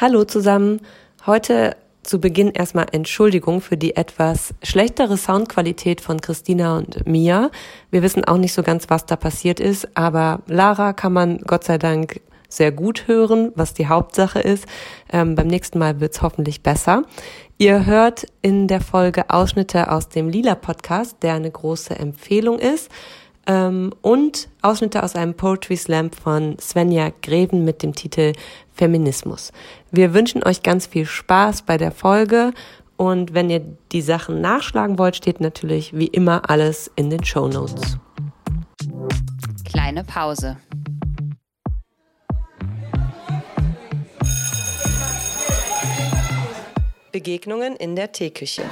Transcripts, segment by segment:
Hallo zusammen. Heute zu Beginn erstmal Entschuldigung für die etwas schlechtere Soundqualität von Christina und Mia. Wir wissen auch nicht so ganz, was da passiert ist, aber Lara kann man Gott sei Dank sehr gut hören, was die Hauptsache ist. Ähm, beim nächsten Mal wird's hoffentlich besser. Ihr hört in der Folge Ausschnitte aus dem Lila Podcast, der eine große Empfehlung ist ähm, und Ausschnitte aus einem Poetry Slam von Svenja Greven mit dem Titel Feminismus. Wir wünschen euch ganz viel Spaß bei der Folge und wenn ihr die Sachen nachschlagen wollt, steht natürlich wie immer alles in den Show Notes. Kleine Pause. Begegnungen in der Teeküche.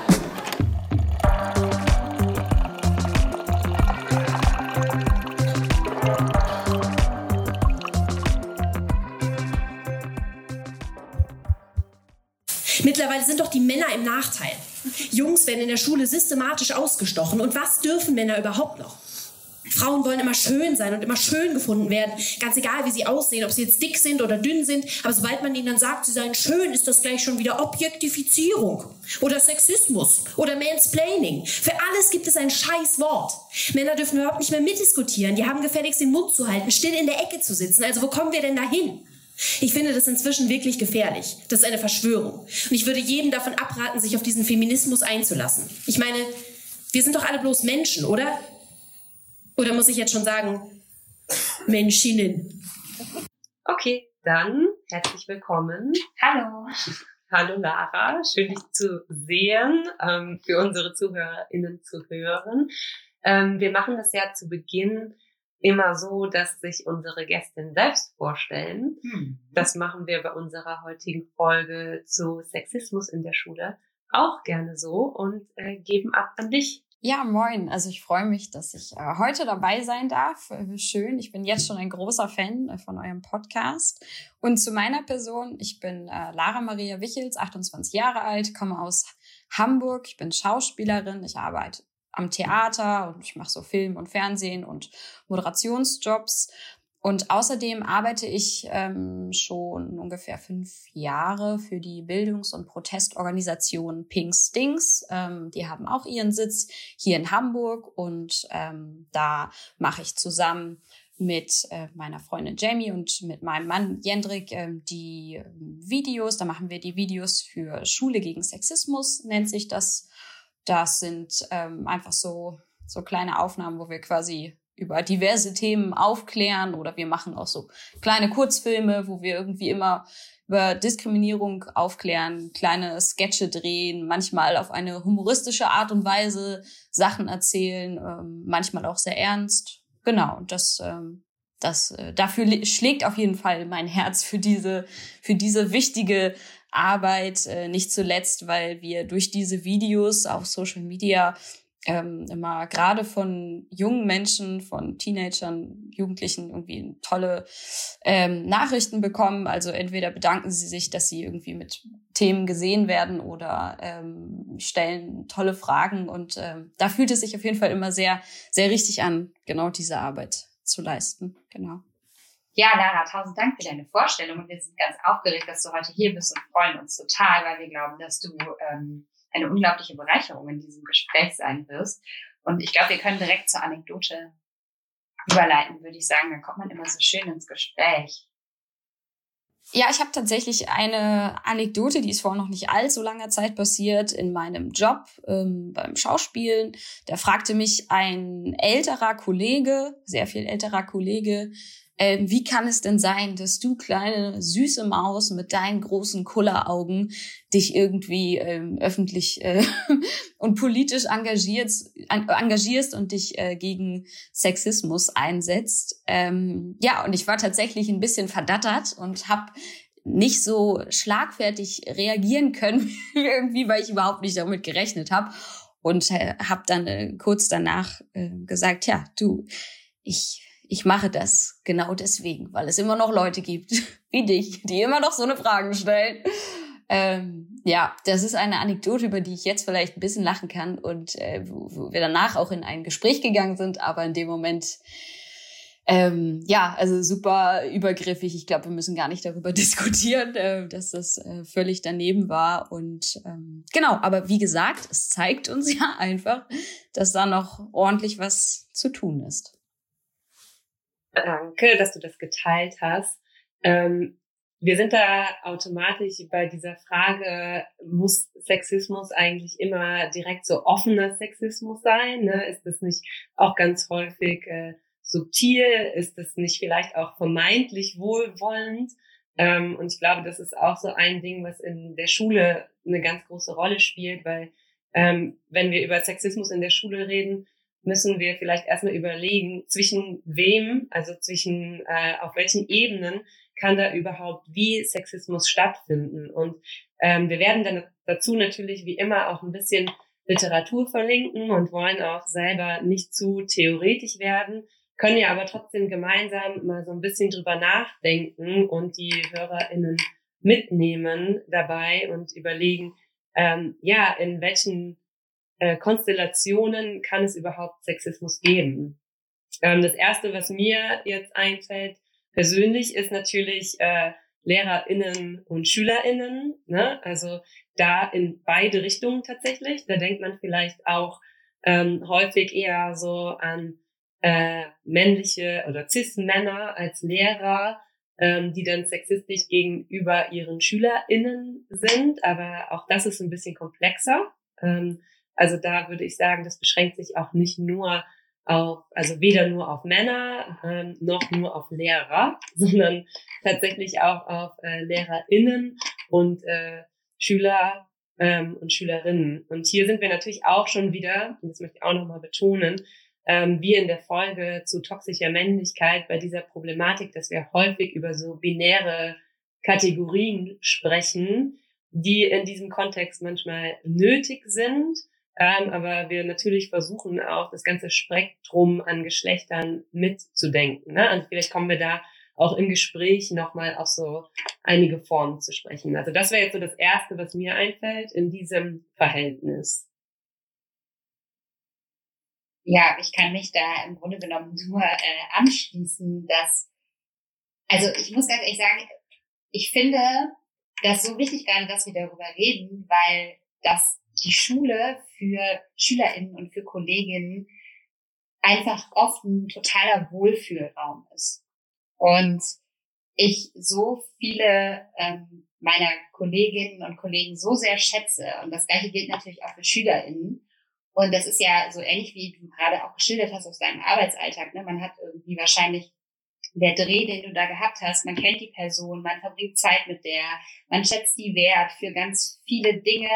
Mittlerweile sind doch die Männer im Nachteil. Jungs werden in der Schule systematisch ausgestochen. Und was dürfen Männer überhaupt noch? Frauen wollen immer schön sein und immer schön gefunden werden. Ganz egal, wie sie aussehen, ob sie jetzt dick sind oder dünn sind. Aber sobald man ihnen dann sagt, sie seien schön, ist das gleich schon wieder Objektifizierung oder Sexismus oder Mansplaining. Für alles gibt es ein scheiß Wort. Männer dürfen überhaupt nicht mehr mitdiskutieren. Die haben gefälligst den Mund zu halten, still in der Ecke zu sitzen. Also wo kommen wir denn dahin? Ich finde das inzwischen wirklich gefährlich. Das ist eine Verschwörung. Und ich würde jedem davon abraten, sich auf diesen Feminismus einzulassen. Ich meine, wir sind doch alle bloß Menschen, oder? Oder muss ich jetzt schon sagen, Menschinnen? Okay, dann herzlich willkommen. Hallo. Hallo Lara, schön dich zu sehen, ähm, für unsere ZuhörerInnen zu hören. Ähm, wir machen das ja zu Beginn immer so, dass sich unsere Gästinnen selbst vorstellen. Hm. Das machen wir bei unserer heutigen Folge zu Sexismus in der Schule auch gerne so und äh, geben ab an dich. Ja, moin. Also ich freue mich, dass ich äh, heute dabei sein darf. Äh, schön. Ich bin jetzt schon ein großer Fan äh, von eurem Podcast. Und zu meiner Person. Ich bin äh, Lara Maria Wichels, 28 Jahre alt, komme aus Hamburg. Ich bin Schauspielerin. Ich arbeite am Theater und ich mache so Film und Fernsehen und Moderationsjobs. Und außerdem arbeite ich ähm, schon ungefähr fünf Jahre für die Bildungs- und Protestorganisation Pink Stings. Ähm, die haben auch ihren Sitz hier in Hamburg und ähm, da mache ich zusammen mit äh, meiner Freundin Jamie und mit meinem Mann Jendrik äh, die äh, Videos. Da machen wir die Videos für Schule gegen Sexismus, nennt sich das. Das sind ähm, einfach so, so kleine Aufnahmen, wo wir quasi über diverse Themen aufklären oder wir machen auch so kleine Kurzfilme, wo wir irgendwie immer über Diskriminierung aufklären, kleine Sketche drehen, manchmal auf eine humoristische Art und Weise Sachen erzählen, ähm, manchmal auch sehr ernst. Genau, und das, ähm, das, äh, dafür schlägt auf jeden Fall mein Herz für diese, für diese wichtige Arbeit, äh, nicht zuletzt, weil wir durch diese Videos auf Social Media ähm, immer gerade von jungen Menschen, von Teenagern, Jugendlichen irgendwie tolle ähm, Nachrichten bekommen. Also entweder bedanken sie sich, dass sie irgendwie mit Themen gesehen werden oder ähm, stellen tolle Fragen. Und ähm, da fühlt es sich auf jeden Fall immer sehr, sehr richtig an, genau diese Arbeit zu leisten. Genau. Ja, Lara, tausend Dank für deine Vorstellung und wir sind ganz aufgeregt, dass du heute hier bist und freuen uns total, weil wir glauben, dass du ähm, eine unglaubliche Bereicherung in diesem Gespräch sein wirst. Und ich glaube, wir können direkt zur Anekdote überleiten, würde ich sagen. Dann kommt man immer so schön ins Gespräch. Ja, ich habe tatsächlich eine Anekdote, die ist vor noch nicht allzu langer Zeit passiert in meinem Job ähm, beim Schauspielen. Da fragte mich ein älterer Kollege, sehr viel älterer Kollege, ähm, wie kann es denn sein, dass du kleine süße Maus mit deinen großen Kulleraugen dich irgendwie ähm, öffentlich äh, und politisch engagierst, engagierst und dich äh, gegen Sexismus einsetzt? Ähm, ja, und ich war tatsächlich ein bisschen verdattert und habe nicht so schlagfertig reagieren können irgendwie, weil ich überhaupt nicht damit gerechnet habe und äh, habe dann äh, kurz danach äh, gesagt, ja, du, ich ich mache das genau deswegen, weil es immer noch Leute gibt wie dich, die immer noch so eine Frage stellen. Ähm, ja, das ist eine Anekdote, über die ich jetzt vielleicht ein bisschen lachen kann und äh, wo, wo wir danach auch in ein Gespräch gegangen sind, aber in dem Moment Ähm, ja, also super übergriffig. Ich glaube, wir müssen gar nicht darüber diskutieren, äh, dass das äh, völlig daneben war. Und ähm, genau, aber wie gesagt, es zeigt uns ja einfach, dass da noch ordentlich was zu tun ist. Danke, dass du das geteilt hast. Ähm, wir sind da automatisch bei dieser Frage, muss Sexismus eigentlich immer direkt so offener Sexismus sein? Ne? Ist das nicht auch ganz häufig äh, subtil? Ist das nicht vielleicht auch vermeintlich wohlwollend? Ähm, und ich glaube, das ist auch so ein Ding, was in der Schule eine ganz große Rolle spielt, weil ähm, wenn wir über Sexismus in der Schule reden, müssen wir vielleicht erstmal überlegen, zwischen wem, also zwischen äh, auf welchen Ebenen kann da überhaupt wie Sexismus stattfinden. Und ähm, wir werden dann dazu natürlich wie immer auch ein bisschen Literatur verlinken und wollen auch selber nicht zu theoretisch werden können ja aber trotzdem gemeinsam mal so ein bisschen drüber nachdenken und die HörerInnen mitnehmen dabei und überlegen, ähm, ja, in welchen äh, Konstellationen kann es überhaupt Sexismus geben? Ähm, das erste, was mir jetzt einfällt, persönlich, ist natürlich äh, LehrerInnen und SchülerInnen. Ne? Also da in beide Richtungen tatsächlich. Da denkt man vielleicht auch ähm, häufig eher so an äh, männliche oder cis-Männer als Lehrer, ähm, die dann sexistisch gegenüber ihren SchülerInnen sind. Aber auch das ist ein bisschen komplexer. Ähm, also da würde ich sagen, das beschränkt sich auch nicht nur auf, also weder nur auf Männer ähm, noch nur auf Lehrer, sondern tatsächlich auch auf äh, LehrerInnen und äh, Schüler ähm, und Schülerinnen. Und hier sind wir natürlich auch schon wieder, und das möchte ich auch nochmal betonen, ähm, wie in der Folge zu toxischer Männlichkeit bei dieser Problematik, dass wir häufig über so binäre Kategorien sprechen, die in diesem Kontext manchmal nötig sind, ähm, aber wir natürlich versuchen auch das ganze Spektrum an Geschlechtern mitzudenken. Ne? Und vielleicht kommen wir da auch im Gespräch nochmal auf so einige Formen zu sprechen. Also das wäre jetzt so das Erste, was mir einfällt in diesem Verhältnis. Ja, ich kann mich da im Grunde genommen nur äh, anschließen, dass, also ich muss ganz ehrlich sagen, ich finde das so wichtig gerade, dass wir darüber reden, weil das die Schule für SchülerInnen und für Kolleginnen einfach oft ein totaler Wohlfühlraum ist. Und ich so viele ähm, meiner Kolleginnen und Kollegen so sehr schätze, und das gleiche gilt natürlich auch für SchülerInnen, und das ist ja so ähnlich, wie du gerade auch geschildert hast aus deinem Arbeitsalltag. Ne? Man hat irgendwie wahrscheinlich der Dreh, den du da gehabt hast, man kennt die Person, man verbringt Zeit mit der, man schätzt die Wert für ganz viele Dinge,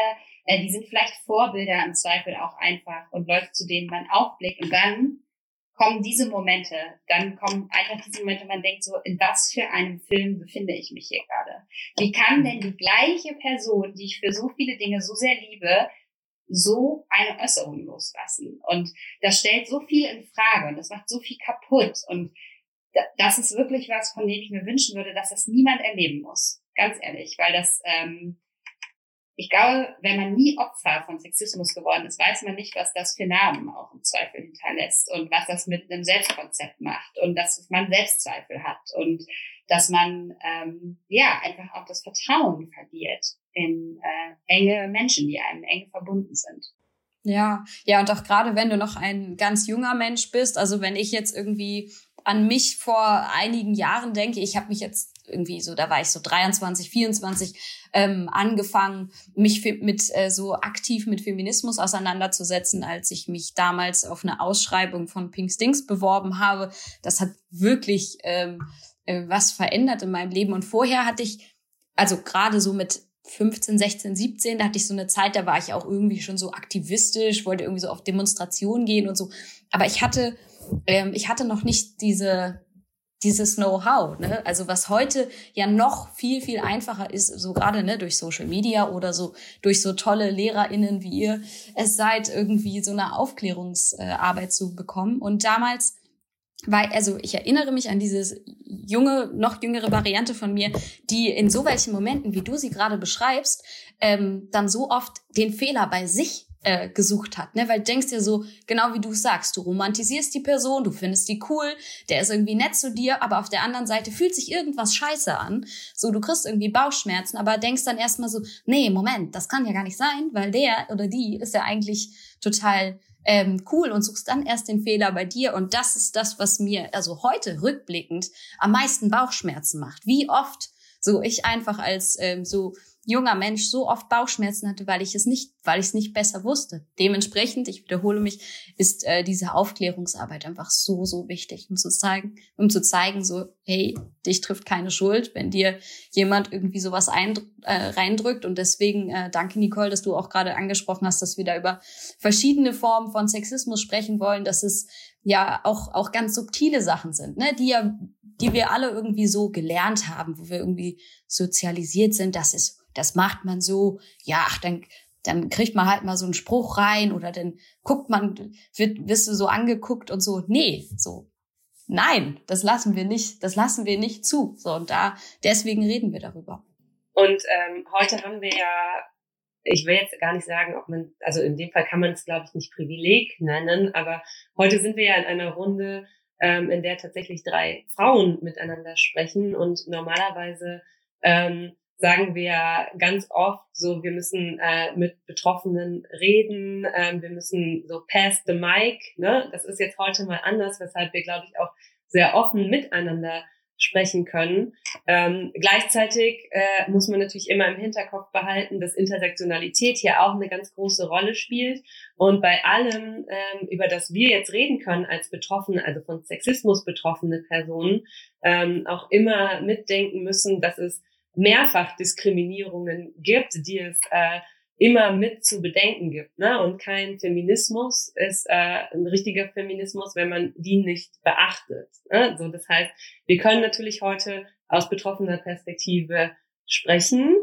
äh, die sind vielleicht Vorbilder im Zweifel auch einfach und Leute, zu denen man aufblickt. Und dann kommen diese Momente, dann kommen einfach diese Momente, man denkt so, in was für einem Film befinde ich mich hier gerade? Wie kann denn die gleiche Person, die ich für so viele Dinge so sehr liebe, so eine Äußerung loslassen. Und das stellt so viel in Frage und das macht so viel kaputt. Und das ist wirklich was, von dem ich mir wünschen würde, dass das niemand erleben muss. Ganz ehrlich, weil das, ähm, ich glaube, wenn man nie Opfer von Sexismus geworden ist, weiß man nicht, was das für Namen auch im Zweifel hinterlässt und was das mit einem Selbstkonzept macht und dass man Selbstzweifel hat und dass man ähm, ja einfach auch das Vertrauen verliert in äh, enge Menschen, die einem eng verbunden sind. Ja, ja, und auch gerade wenn du noch ein ganz junger Mensch bist, also wenn ich jetzt irgendwie an mich vor einigen Jahren denke, ich habe mich jetzt irgendwie so, da war ich so 23, 24, ähm, angefangen, mich mit äh, so aktiv mit Feminismus auseinanderzusetzen, als ich mich damals auf eine Ausschreibung von Pink Stings beworben habe. Das hat wirklich ähm, äh, was verändert in meinem Leben. Und vorher hatte ich, also gerade so mit 15, 16, 17, da hatte ich so eine Zeit, da war ich auch irgendwie schon so aktivistisch, wollte irgendwie so auf Demonstrationen gehen und so. Aber ich hatte, ähm, ich hatte noch nicht diese, dieses Know-how, ne? Also was heute ja noch viel, viel einfacher ist, so gerade ne, durch Social Media oder so durch so tolle LehrerInnen wie ihr es seid, irgendwie so eine Aufklärungsarbeit zu bekommen. Und damals weil, also ich erinnere mich an dieses junge, noch jüngere Variante von mir, die in so welchen Momenten, wie du sie gerade beschreibst, ähm, dann so oft den Fehler bei sich äh, gesucht hat, ne? Weil du denkst dir so, genau wie du sagst, du romantisierst die Person, du findest die cool, der ist irgendwie nett zu dir, aber auf der anderen Seite fühlt sich irgendwas scheiße an. So, du kriegst irgendwie Bauchschmerzen, aber denkst dann erstmal so, nee, Moment, das kann ja gar nicht sein, weil der oder die ist ja eigentlich total ähm, cool und suchst dann erst den Fehler bei dir. Und das ist das, was mir also heute rückblickend am meisten Bauchschmerzen macht. Wie oft so ich einfach als ähm, so junger Mensch so oft Bauchschmerzen hatte, weil ich es nicht, weil ich es nicht besser wusste. Dementsprechend, ich wiederhole mich, ist äh, diese Aufklärungsarbeit einfach so so wichtig, um zu zeigen, um zu zeigen, so hey, dich trifft keine Schuld, wenn dir jemand irgendwie sowas ein, äh, reindrückt. Und deswegen äh, danke Nicole, dass du auch gerade angesprochen hast, dass wir da über verschiedene Formen von Sexismus sprechen wollen, dass es ja auch auch ganz subtile Sachen sind, ne, die ja die wir alle irgendwie so gelernt haben, wo wir irgendwie sozialisiert sind, das ist das macht man so, ja, ach, dann, dann kriegt man halt mal so einen Spruch rein oder dann guckt man, wird, wirst du so angeguckt und so. Nee, so. Nein, das lassen wir nicht, das lassen wir nicht zu. So, und da, deswegen reden wir darüber. Und ähm, heute haben wir ja, ich will jetzt gar nicht sagen, ob man, also in dem Fall kann man es, glaube ich, nicht Privileg nennen, aber heute sind wir ja in einer Runde, ähm, in der tatsächlich drei Frauen miteinander sprechen und normalerweise ähm, sagen wir ganz oft so, wir müssen äh, mit Betroffenen reden, ähm, wir müssen so pass the mic, ne? Das ist jetzt heute mal anders, weshalb wir, glaube ich, auch sehr offen miteinander sprechen können. Ähm, gleichzeitig äh, muss man natürlich immer im Hinterkopf behalten, dass Intersektionalität hier auch eine ganz große Rolle spielt und bei allem, ähm, über das wir jetzt reden können als Betroffene, also von Sexismus betroffene Personen, ähm, auch immer mitdenken müssen, dass es Mehrfachdiskriminierungen gibt, die es äh, immer mit zu bedenken gibt. Ne? Und kein Feminismus ist äh, ein richtiger Feminismus, wenn man die nicht beachtet. Ne? So, das heißt, wir können natürlich heute aus betroffener Perspektive sprechen,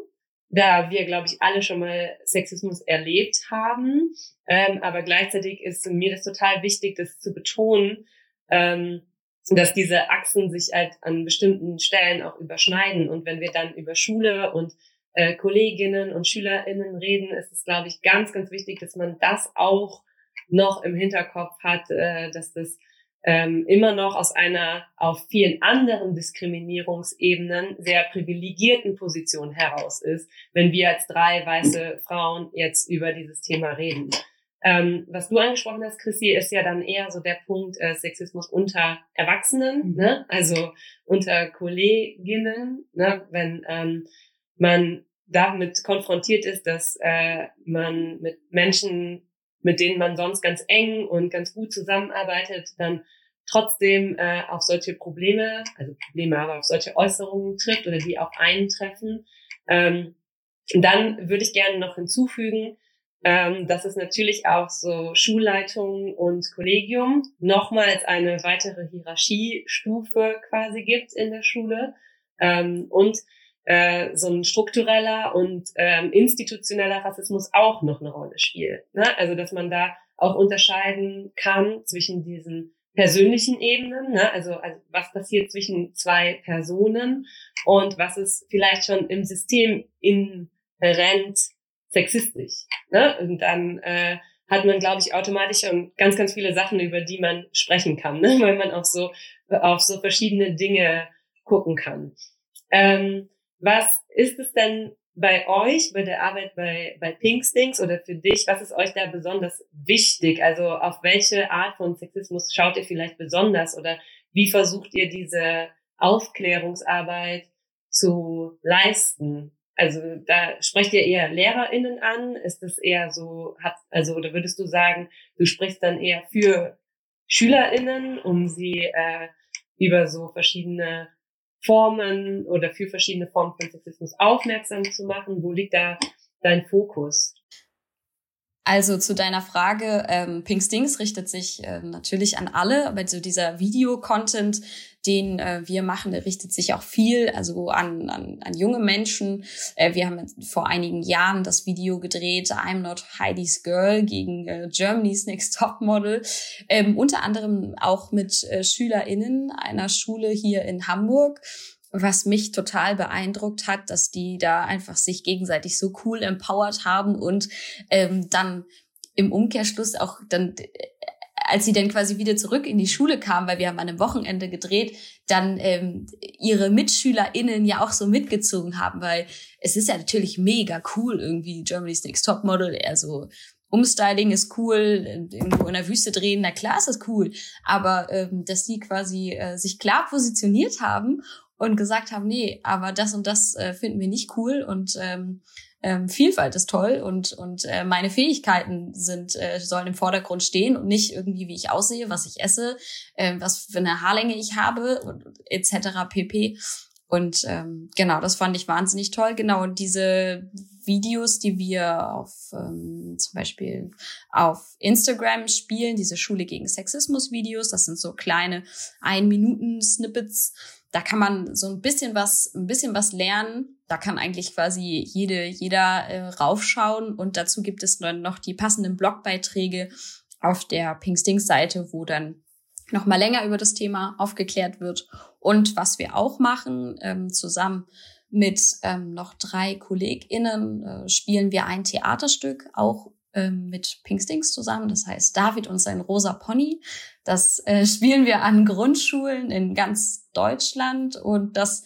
da wir, glaube ich, alle schon mal Sexismus erlebt haben. Ähm, aber gleichzeitig ist mir das total wichtig, das zu betonen, ähm, dass diese Achsen sich halt an bestimmten Stellen auch überschneiden. Und wenn wir dann über Schule und äh, Kolleginnen und SchülerInnen reden, ist es, glaube ich, ganz, ganz wichtig, dass man das auch noch im Hinterkopf hat, äh, dass das ähm, immer noch aus einer auf vielen anderen Diskriminierungsebenen sehr privilegierten Position heraus ist, wenn wir als drei weiße Frauen jetzt über dieses Thema reden. Ähm, was du angesprochen hast, Chrissy, ist ja dann eher so der Punkt äh, Sexismus unter Erwachsenen, mhm. ne? also unter Kolleginnen, ne? wenn ähm, man damit konfrontiert ist, dass äh, man mit Menschen, mit denen man sonst ganz eng und ganz gut zusammenarbeitet, dann trotzdem äh, auf solche Probleme, also Probleme, aber auf solche Äußerungen trifft oder die auch eintreffen. Ähm, dann würde ich gerne noch hinzufügen, ähm, dass es natürlich auch so Schulleitung und Kollegium nochmals eine weitere Hierarchiestufe quasi gibt in der Schule ähm, und äh, so ein struktureller und ähm, institutioneller Rassismus auch noch eine Rolle spielt. Ne? Also dass man da auch unterscheiden kann zwischen diesen persönlichen Ebenen, ne? also, also was passiert zwischen zwei Personen und was ist vielleicht schon im System inhärent sexistisch. Ne? Und dann äh, hat man, glaube ich, automatisch schon ganz, ganz viele Sachen, über die man sprechen kann, ne? weil man auch so auf so verschiedene Dinge gucken kann. Ähm, was ist es denn bei euch, bei der Arbeit bei, bei Pinkstings oder für dich, was ist euch da besonders wichtig? Also auf welche Art von Sexismus schaut ihr vielleicht besonders oder wie versucht ihr diese Aufklärungsarbeit zu leisten? Also da sprecht ihr eher LehrerInnen an? Ist das eher so, hat, also, oder würdest du sagen, du sprichst dann eher für SchülerInnen, um sie äh, über so verschiedene Formen oder für verschiedene Formen von Sexismus aufmerksam zu machen? Wo liegt da dein Fokus? Also zu deiner Frage, ähm, Pink Stings richtet sich äh, natürlich an alle, aber so dieser Videocontent, den äh, wir machen, der richtet sich auch viel also an, an, an junge Menschen. Äh, wir haben vor einigen Jahren das Video gedreht, I'm Not Heidi's Girl gegen äh, Germany's Next Top Model. Ähm, unter anderem auch mit äh, SchülerInnen einer Schule hier in Hamburg was mich total beeindruckt hat, dass die da einfach sich gegenseitig so cool empowered haben und ähm, dann im Umkehrschluss auch dann als sie dann quasi wieder zurück in die Schule kam, weil wir haben an einem Wochenende gedreht, dann ähm, ihre MitschülerInnen ja auch so mitgezogen haben, weil es ist ja natürlich mega cool, irgendwie Germany's Next Top Model, eher so Umstyling ist cool, irgendwo in der Wüste drehen, na klar ist das cool. Aber ähm, dass die quasi äh, sich klar positioniert haben und gesagt haben, nee, aber das und das äh, finden wir nicht cool und ähm, ähm, Vielfalt ist toll und und äh, meine Fähigkeiten sind äh, sollen im Vordergrund stehen und nicht irgendwie wie ich aussehe, was ich esse, äh, was für eine Haarlänge ich habe und etc. pp. Und ähm, genau, das fand ich wahnsinnig toll. Genau, und diese Videos, die wir auf ähm, zum Beispiel auf Instagram spielen, diese Schule gegen Sexismus-Videos, das sind so kleine Ein-Minuten-Snippets. Da kann man so ein bisschen was, ein bisschen was lernen. Da kann eigentlich quasi jede, jeder äh, raufschauen. Und dazu gibt es dann noch die passenden Blogbeiträge auf der Pink Stings Seite, wo dann noch mal länger über das Thema aufgeklärt wird. Und was wir auch machen, ähm, zusammen mit ähm, noch drei KollegInnen äh, spielen wir ein Theaterstück, auch mit Pinkstings zusammen. Das heißt David und sein rosa Pony. Das äh, spielen wir an Grundschulen in ganz Deutschland und das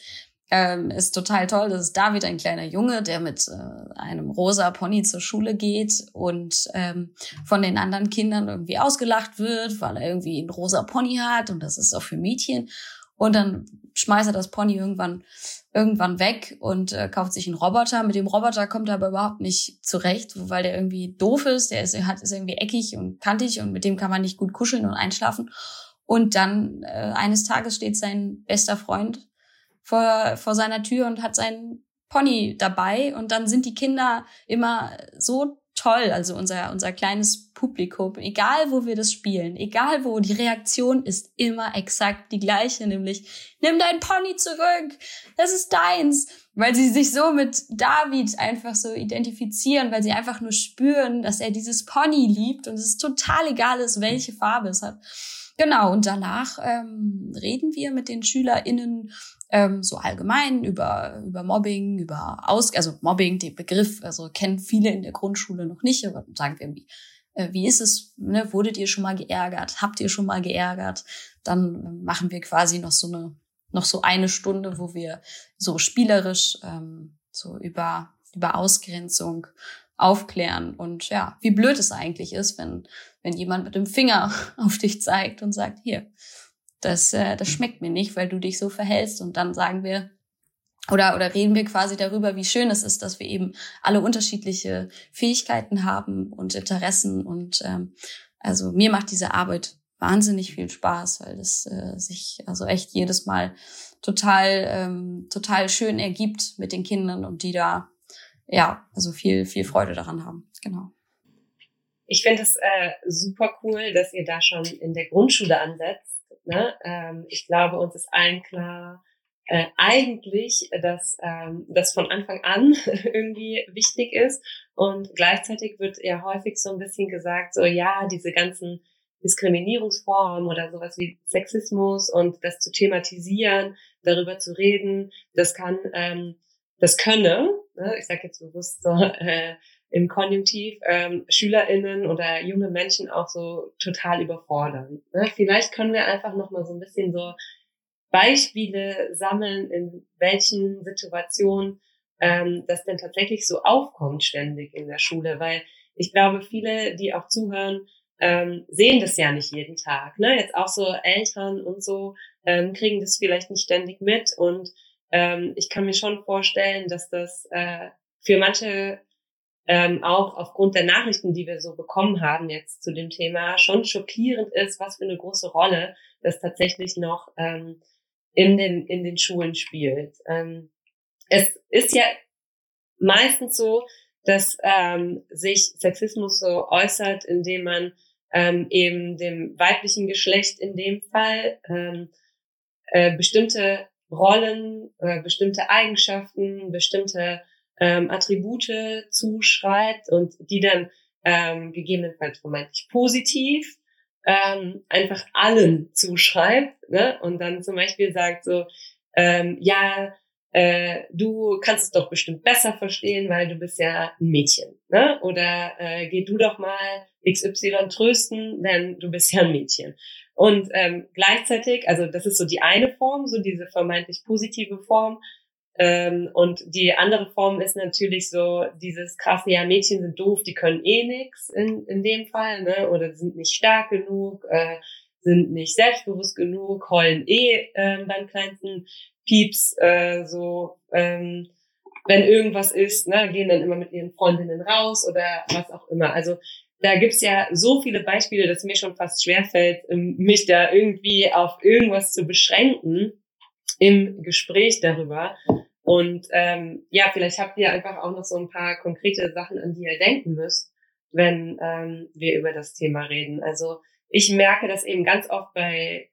ähm, ist total toll. Das ist David, ein kleiner Junge, der mit äh, einem rosa Pony zur Schule geht und ähm, von den anderen Kindern irgendwie ausgelacht wird, weil er irgendwie ein rosa Pony hat und das ist auch für Mädchen. Und dann schmeißt er das Pony irgendwann irgendwann weg und äh, kauft sich einen Roboter. Mit dem Roboter kommt er aber überhaupt nicht zurecht, weil der irgendwie doof ist. Der ist, hat, ist irgendwie eckig und kantig und mit dem kann man nicht gut kuscheln und einschlafen. Und dann äh, eines Tages steht sein bester Freund vor, vor seiner Tür und hat seinen Pony dabei. Und dann sind die Kinder immer so toll, also unser, unser kleines Publikum, egal wo wir das spielen, egal wo, die Reaktion ist immer exakt die gleiche, nämlich nimm dein Pony zurück, das ist deins, weil sie sich so mit David einfach so identifizieren, weil sie einfach nur spüren, dass er dieses Pony liebt und es total egal ist, welche Farbe es hat. Genau, und danach ähm, reden wir mit den SchülerInnen ähm, so allgemein über, über Mobbing, über Aus, also Mobbing, den Begriff, also kennen viele in der Grundschule noch nicht, aber sagen wir irgendwie, wie ist es, ne, wurdet ihr schon mal geärgert, habt ihr schon mal geärgert, dann machen wir quasi noch so eine, noch so eine Stunde, wo wir so spielerisch ähm, so über, über Ausgrenzung aufklären. Und ja, wie blöd es eigentlich ist, wenn, wenn jemand mit dem Finger auf dich zeigt und sagt, hier, das, äh, das schmeckt mir nicht, weil du dich so verhältst. Und dann sagen wir, oder, oder reden wir quasi darüber, wie schön es ist, dass wir eben alle unterschiedliche Fähigkeiten haben und Interessen. Und ähm, also mir macht diese Arbeit wahnsinnig viel Spaß, weil das äh, sich also echt jedes Mal total, ähm, total schön ergibt mit den Kindern und die da ja, also viel, viel Freude daran haben. Genau. Ich finde es äh, super cool, dass ihr da schon in der Grundschule ansetzt Ne? Ähm, ich glaube, uns ist allen klar, äh, eigentlich, dass ähm, das von Anfang an irgendwie wichtig ist und gleichzeitig wird ja häufig so ein bisschen gesagt, so ja, diese ganzen Diskriminierungsformen oder sowas wie Sexismus und das zu thematisieren, darüber zu reden, das kann, ähm, das könne, ne, ich sage jetzt bewusst so, äh, im Konjunktiv ähm, SchülerInnen oder junge Menschen auch so total überfordern. Ne? Vielleicht können wir einfach noch mal so ein bisschen so Beispiele sammeln, in welchen Situationen ähm, das denn tatsächlich so aufkommt ständig in der Schule, weil ich glaube, viele, die auch zuhören, ähm, sehen das ja nicht jeden Tag. Ne? Jetzt auch so Eltern und so ähm, kriegen das vielleicht nicht ständig mit und ähm, ich kann mir schon vorstellen, dass das äh, für manche ähm, auch aufgrund der Nachrichten, die wir so bekommen haben jetzt zu dem Thema, schon schockierend ist, was für eine große Rolle das tatsächlich noch ähm, in, den, in den Schulen spielt. Ähm, es ist ja meistens so, dass ähm, sich Sexismus so äußert, indem man ähm, eben dem weiblichen Geschlecht in dem Fall ähm, äh, bestimmte Rollen, äh, bestimmte Eigenschaften, bestimmte ähm, Attribute zuschreibt und die dann ähm, gegebenenfalls vermeintlich positiv ähm, einfach allen zuschreibt ne? und dann zum Beispiel sagt so, ähm, ja, äh, du kannst es doch bestimmt besser verstehen, weil du bist ja ein Mädchen. Ne? Oder äh, geh du doch mal XY trösten, denn du bist ja ein Mädchen. Und ähm, gleichzeitig, also das ist so die eine Form, so diese vermeintlich positive Form. Ähm, und die andere Form ist natürlich so dieses krasse, ja, Mädchen sind doof, die können eh nix in, in dem Fall, ne? Oder sind nicht stark genug, äh, sind nicht selbstbewusst genug, heulen eh äh, beim kleinsten Pieps, äh, so, ähm, wenn irgendwas ist, ne, gehen dann immer mit ihren Freundinnen raus oder was auch immer. Also da gibt's ja so viele Beispiele, dass mir schon fast schwerfällt, ähm, mich da irgendwie auf irgendwas zu beschränken im Gespräch darüber. Und ähm, ja, vielleicht habt ihr einfach auch noch so ein paar konkrete Sachen, an die ihr denken müsst, wenn ähm, wir über das Thema reden. Also ich merke das eben ganz oft bei,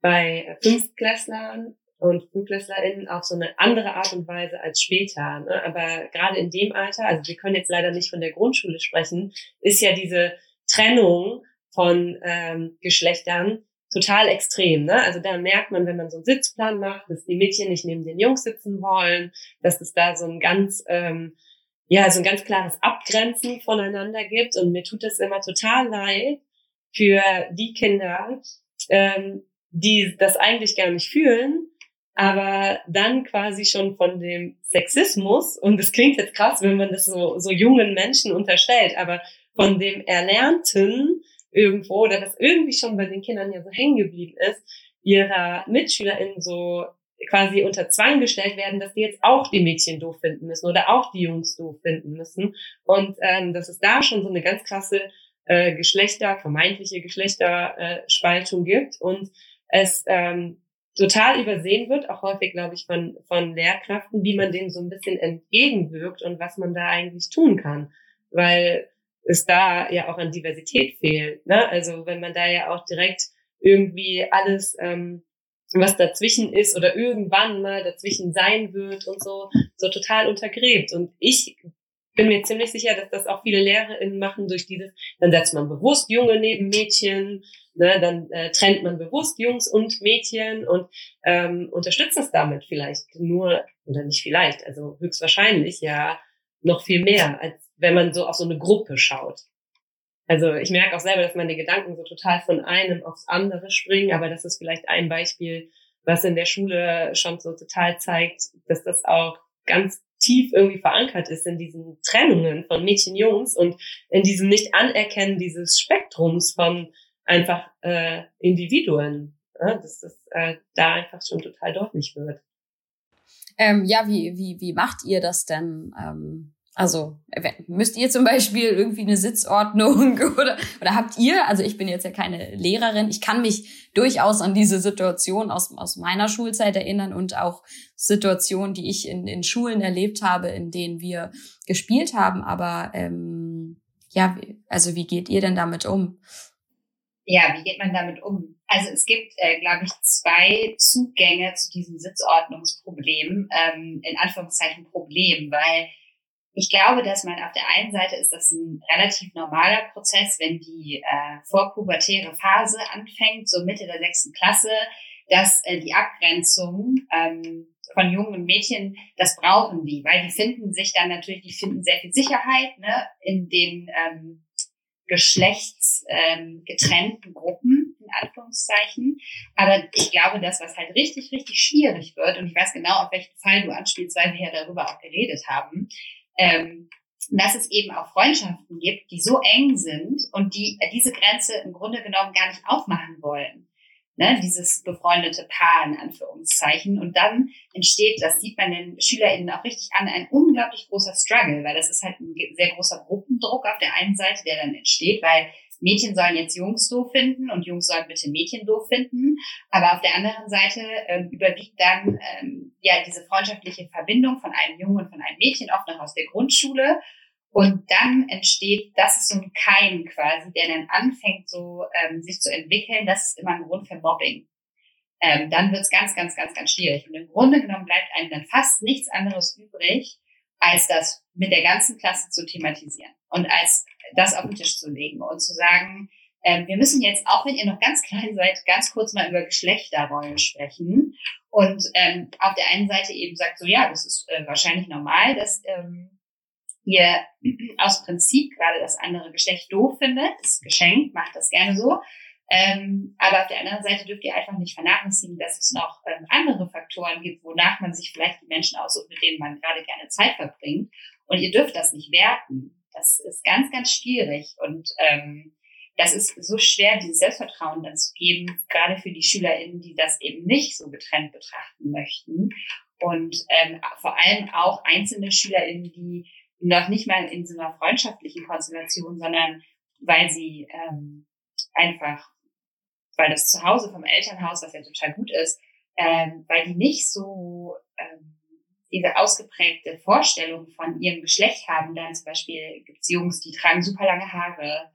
bei Fünftklässlern und FünftklässlerInnen auf so eine andere Art und Weise als später. Ne? Aber gerade in dem Alter, also wir können jetzt leider nicht von der Grundschule sprechen, ist ja diese Trennung von ähm, Geschlechtern total extrem. Ne? Also da merkt man, wenn man so einen Sitzplan macht, dass die Mädchen nicht neben den Jungs sitzen wollen, dass es da so ein ganz ähm, ja so ein ganz klares Abgrenzen voneinander gibt. Und mir tut es immer total leid für die Kinder, ähm, die das eigentlich gar nicht fühlen, aber dann quasi schon von dem Sexismus, und es klingt jetzt krass, wenn man das so, so jungen Menschen unterstellt, aber von dem Erlernten irgendwo, oder das irgendwie schon bei den Kindern ja so hängen geblieben ist, ihrer MitschülerInnen so quasi unter Zwang gestellt werden, dass die jetzt auch die Mädchen doof finden müssen oder auch die Jungs doof finden müssen. Und ähm, dass es da schon so eine ganz krasse äh, Geschlechter, vermeintliche Geschlechterspaltung gibt und es ähm, total übersehen wird, auch häufig, glaube ich, von, von Lehrkräften, wie man dem so ein bisschen entgegenwirkt und was man da eigentlich tun kann. Weil es da ja auch an Diversität fehlt. Ne? Also wenn man da ja auch direkt irgendwie alles, ähm, was dazwischen ist oder irgendwann mal dazwischen sein wird und so, so total untergräbt. Und ich bin mir ziemlich sicher, dass das auch viele LehrerInnen machen durch dieses, dann setzt man bewusst Junge neben Mädchen, ne, dann äh, trennt man bewusst Jungs und Mädchen und ähm, unterstützt es damit vielleicht nur, oder nicht vielleicht, also höchstwahrscheinlich ja noch viel mehr, als wenn man so auf so eine Gruppe schaut. Also ich merke auch selber, dass meine Gedanken so total von einem aufs andere springen, aber das ist vielleicht ein Beispiel, was in der Schule schon so total zeigt, dass das auch ganz tief irgendwie verankert ist in diesen Trennungen von Mädchen, Jungs und in diesem Nicht-Anerkennen dieses Spektrums von einfach äh, Individuen, ja, dass das äh, da einfach schon total deutlich wird. Ähm, ja, wie, wie, wie macht ihr das denn? Ähm, also müsst ihr zum Beispiel irgendwie eine Sitzordnung oder, oder habt ihr, also ich bin jetzt ja keine Lehrerin, ich kann mich durchaus an diese Situation aus, aus meiner Schulzeit erinnern und auch Situationen, die ich in, in Schulen erlebt habe, in denen wir gespielt haben. Aber ähm, ja, also wie geht ihr denn damit um? Ja, wie geht man damit um? Also es gibt, äh, glaube ich, zwei Zugänge zu diesem Sitzordnungsproblem, ähm, in Anführungszeichen Problem, weil ich glaube, dass man auf der einen Seite ist das ein relativ normaler Prozess, wenn die äh, vorpubertäre Phase anfängt, so Mitte der sechsten Klasse, dass äh, die Abgrenzung ähm, von Jungen und Mädchen, das brauchen die, weil die finden sich dann natürlich, die finden sehr viel Sicherheit ne, in den ähm, geschlechtsgetrennten ähm, Gruppen, in Anführungszeichen. Aber ich glaube, das, was halt richtig, richtig schwierig wird, und ich weiß genau, auf welchen Fall du anspielst, weil wir ja darüber auch geredet haben, ähm, dass es eben auch Freundschaften gibt, die so eng sind und die diese Grenze im Grunde genommen gar nicht aufmachen wollen. Ne, dieses befreundete Paar in Anführungszeichen. Und dann entsteht, das sieht man den SchülerInnen auch richtig an, ein unglaublich großer Struggle, weil das ist halt ein sehr großer Gruppendruck auf der einen Seite, der dann entsteht, weil Mädchen sollen jetzt Jungs doof finden und Jungs sollen bitte Mädchen doof finden. Aber auf der anderen Seite ähm, überwiegt dann ähm, ja diese freundschaftliche Verbindung von einem Jungen und von einem Mädchen, oft noch aus der Grundschule. Und dann entsteht, das ist so ein Keim quasi, der dann anfängt, so ähm, sich zu entwickeln. Das ist immer ein Grund für Mobbing. Ähm, dann wird es ganz, ganz, ganz, ganz schwierig. Und im Grunde genommen bleibt einem dann fast nichts anderes übrig, als das mit der ganzen Klasse zu thematisieren und als das auf den Tisch zu legen und zu sagen, Ähm, wir müssen jetzt, auch wenn ihr noch ganz klein seid, ganz kurz mal über Geschlechterrollen sprechen. Und ähm, auf der einen Seite eben sagt so, ja, das ist äh, wahrscheinlich normal, dass ähm, ihr aus Prinzip gerade das andere Geschlecht doof findet. Das ist geschenkt, macht das gerne so. Ähm, aber auf der anderen Seite dürft ihr einfach nicht vernachlässigen, dass es noch ähm, andere Faktoren gibt, wonach man sich vielleicht die Menschen aussucht, mit denen man gerade gerne Zeit verbringt. Und ihr dürft das nicht werten. Das ist ganz, ganz schwierig. Und ähm, das ist so schwer, dieses Selbstvertrauen dann zu geben, gerade für die SchülerInnen, die das eben nicht so getrennt betrachten möchten. Und ähm, vor allem auch einzelne SchülerInnen, die noch nicht mal in so einer freundschaftlichen Konstellation, sondern weil sie ähm, einfach, weil das Zuhause vom Elternhaus, was ja total gut ist, ähm, weil die nicht so ähm, diese ausgeprägte Vorstellung von ihrem Geschlecht haben. Dann zum Beispiel gibt's Jungs, die tragen super lange Haare,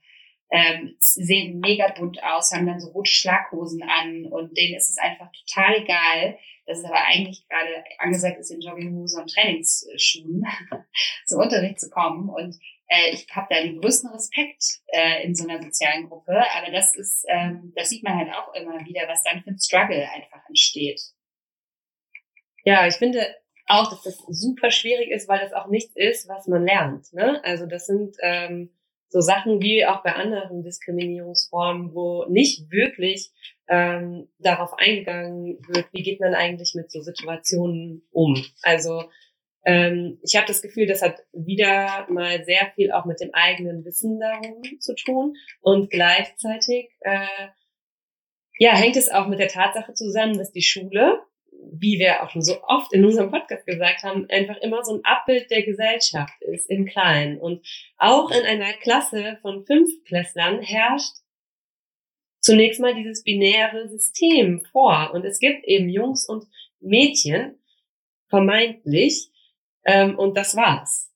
ähm, sehen mega bunt aus, haben dann so rote Schlaghosen an und denen ist es einfach total egal, dass es aber eigentlich gerade angesagt ist, in Jogginghose und Trainingsschuhen zum Unterricht zu kommen. Und äh, ich habe da den größten Respekt äh, in so einer sozialen Gruppe. Aber das ist, ähm, das sieht man halt auch immer wieder, was dann für ein Struggle einfach entsteht. Ja, ich finde auch, dass das super schwierig ist, weil das auch nichts ist, was man lernt. Ne? Also das sind ähm, so Sachen wie auch bei anderen Diskriminierungsformen, wo nicht wirklich ähm, darauf eingegangen wird, wie geht man eigentlich mit so Situationen um. Also ähm, ich habe das Gefühl, das hat wieder mal sehr viel auch mit dem eigenen Wissen darum zu tun und gleichzeitig äh, ja hängt es auch mit der Tatsache zusammen, dass die Schule wie wir auch schon so oft in unserem Podcast gesagt haben, einfach immer so ein Abbild der Gesellschaft ist im Kleinen. Und auch in einer Klasse von fünf Klässlern herrscht zunächst mal dieses binäre System vor. Und es gibt eben Jungs und Mädchen, vermeintlich, ähm, und das war's.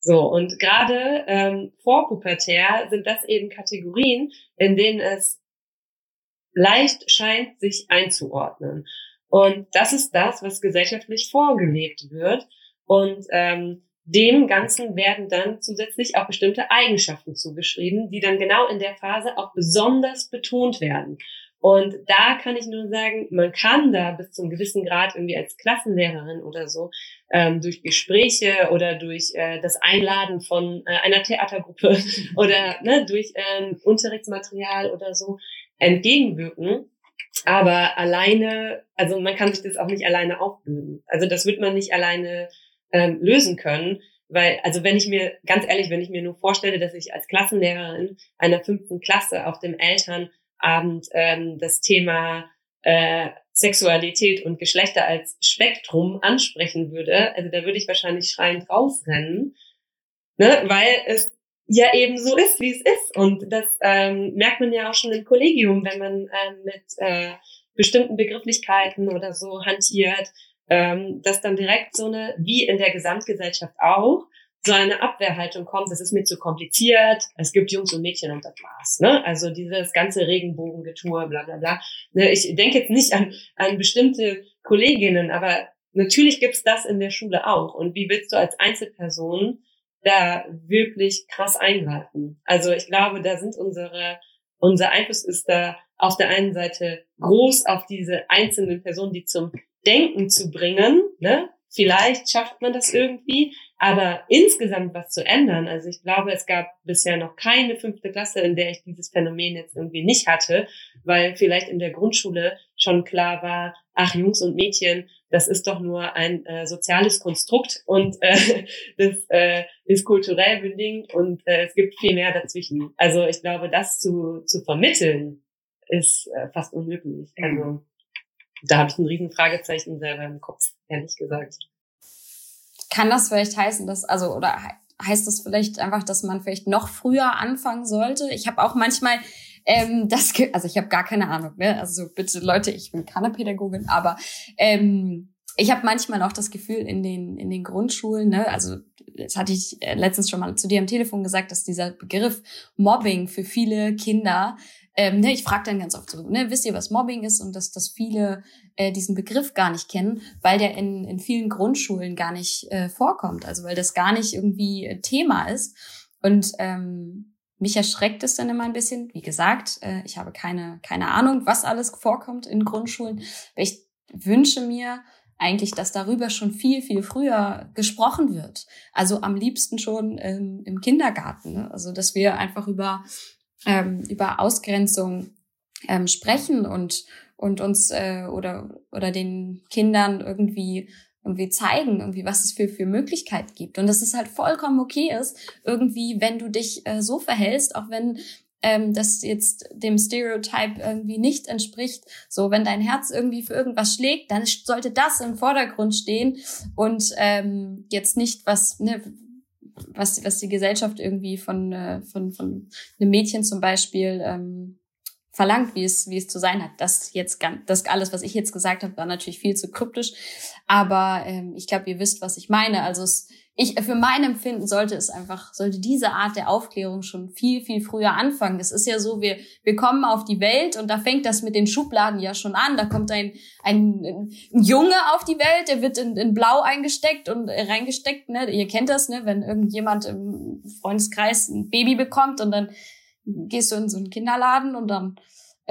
So, und gerade ähm, vor Pubertär sind das eben Kategorien, in denen es leicht scheint, sich einzuordnen. Und das ist das, was gesellschaftlich vorgelebt wird. Und ähm, dem Ganzen werden dann zusätzlich auch bestimmte Eigenschaften zugeschrieben, die dann genau in der Phase auch besonders betont werden. Und da kann ich nur sagen, man kann da bis zum gewissen Grad irgendwie als Klassenlehrerin oder so ähm, durch Gespräche oder durch äh, das Einladen von äh, einer Theatergruppe oder ne, durch ähm, Unterrichtsmaterial oder so entgegenwirken. Aber alleine, also man kann sich das auch nicht alleine aufbürden. Also das wird man nicht alleine ähm, lösen können. Weil, also wenn ich mir, ganz ehrlich, wenn ich mir nur vorstelle, dass ich als Klassenlehrerin einer fünften Klasse auf dem Elternabend ähm, das Thema äh, Sexualität und Geschlechter als Spektrum ansprechen würde, also da würde ich wahrscheinlich schreiend rausrennen, ne, weil es ja eben so ist, wie es ist. Und das ähm, merkt man ja auch schon im Kollegium, wenn man ähm, mit äh, bestimmten Begrifflichkeiten oder so hantiert, ähm, dass dann direkt so eine, wie in der Gesamtgesellschaft auch, so eine Abwehrhaltung kommt, das ist mir zu kompliziert, es gibt Jungs und Mädchen und das war's. Ne? Also dieses ganze Regenbogengetue, bla bla bla. Ne, ich denke jetzt nicht an, an bestimmte Kolleginnen, aber natürlich gibt's das in der Schule auch. Und wie willst du als Einzelperson da wirklich krass eingreifen. Also ich glaube, da sind unsere, unser Einfluss ist da auf der einen Seite groß auf diese einzelnen Personen, die zum Denken zu bringen. Ne? Vielleicht schafft man das irgendwie, aber insgesamt was zu ändern, also ich glaube, es gab bisher noch keine fünfte Klasse, in der ich dieses Phänomen jetzt irgendwie nicht hatte, weil vielleicht in der Grundschule schon klar war, ach Jungs und Mädchen, das ist doch nur ein äh, soziales Konstrukt und äh, das äh, ist kulturell bedingt und äh, es gibt viel mehr dazwischen. Also ich glaube, das zu, zu vermitteln ist äh, fast unmöglich. Mhm. Also da habe ich ein riesen Fragezeichen selber im Kopf, ehrlich gesagt. Kann das vielleicht heißen, dass, also, oder heißt das vielleicht einfach, dass man vielleicht noch früher anfangen sollte? Ich habe auch manchmal ähm, das, also ich habe gar keine Ahnung, ne? Also bitte Leute, ich bin keine Pädagogin, aber ähm, ich habe manchmal auch das Gefühl in den in den Grundschulen, ne, also das hatte ich äh, letztens schon mal zu dir am Telefon gesagt, dass dieser Begriff Mobbing für viele Kinder ähm, ne, ich frage dann ganz oft so, ne, wisst ihr, was Mobbing ist und dass, dass viele äh, diesen Begriff gar nicht kennen, weil der in, in vielen Grundschulen gar nicht äh, vorkommt, also weil das gar nicht irgendwie Thema ist. Und ähm, mich erschreckt es dann immer ein bisschen. Wie gesagt, äh, ich habe keine, keine Ahnung, was alles vorkommt in Grundschulen. Aber ich wünsche mir eigentlich, dass darüber schon viel, viel früher gesprochen wird. Also am liebsten schon ähm, im Kindergarten. Ne? Also dass wir einfach über, ähm, über Ausgrenzung ähm, sprechen und, und uns äh, oder, oder den Kindern irgendwie irgendwie zeigen, irgendwie, was es für, für Möglichkeiten gibt. Und dass es halt vollkommen okay ist, irgendwie, wenn du dich äh, so verhältst, auch wenn ähm, das jetzt dem Stereotype irgendwie nicht entspricht. So, wenn dein Herz irgendwie für irgendwas schlägt, dann sollte das im Vordergrund stehen und ähm, jetzt nicht was, ne, was, was die Gesellschaft irgendwie von, äh, von, von einem Mädchen zum Beispiel ähm, verlangt, wie es, wie es zu sein hat. Das jetzt ganz, das alles, was ich jetzt gesagt habe, war natürlich viel zu kryptisch. Aber ähm, ich glaube, ihr wisst, was ich meine. Also es, ich, für mein Empfinden sollte es einfach, sollte diese Art der Aufklärung schon viel, viel früher anfangen. Es ist ja so, wir, wir kommen auf die Welt und da fängt das mit den Schubladen ja schon an. Da kommt ein, ein, ein Junge auf die Welt, der wird in, in Blau eingesteckt und äh, reingesteckt, ne? Ihr kennt das, ne? Wenn irgendjemand im Freundeskreis ein Baby bekommt und dann gehst du in so einen Kinderladen und dann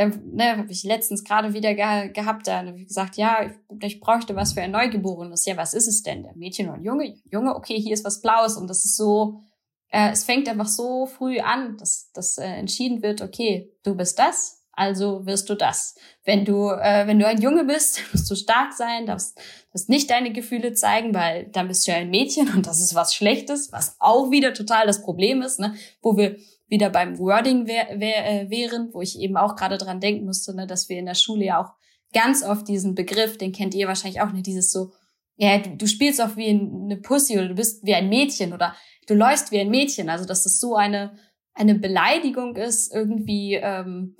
ähm, ne, habe ich letztens gerade wieder ge gehabt, da habe ich gesagt, ja, ich, ich bräuchte was für ein Neugeborenes. Ja, was ist es denn? Der Mädchen oder Junge? Junge, okay, hier ist was Blaues und das ist so, äh, es fängt einfach so früh an, dass, dass äh, entschieden wird, okay, du bist das, also wirst du das. Wenn du, äh, wenn du ein Junge bist, musst du stark sein, darfst, darfst nicht deine Gefühle zeigen, weil dann bist du ja ein Mädchen und das ist was Schlechtes, was auch wieder total das Problem ist, ne? wo wir wieder beim Wording wär, wär, äh, wären, wo ich eben auch gerade dran denken musste, ne, dass wir in der Schule ja auch ganz oft diesen Begriff, den kennt ihr wahrscheinlich auch nicht, dieses so, ja, du, du spielst auch wie eine Pussy oder du bist wie ein Mädchen oder du läufst wie ein Mädchen. Also dass das so eine eine Beleidigung ist irgendwie ähm,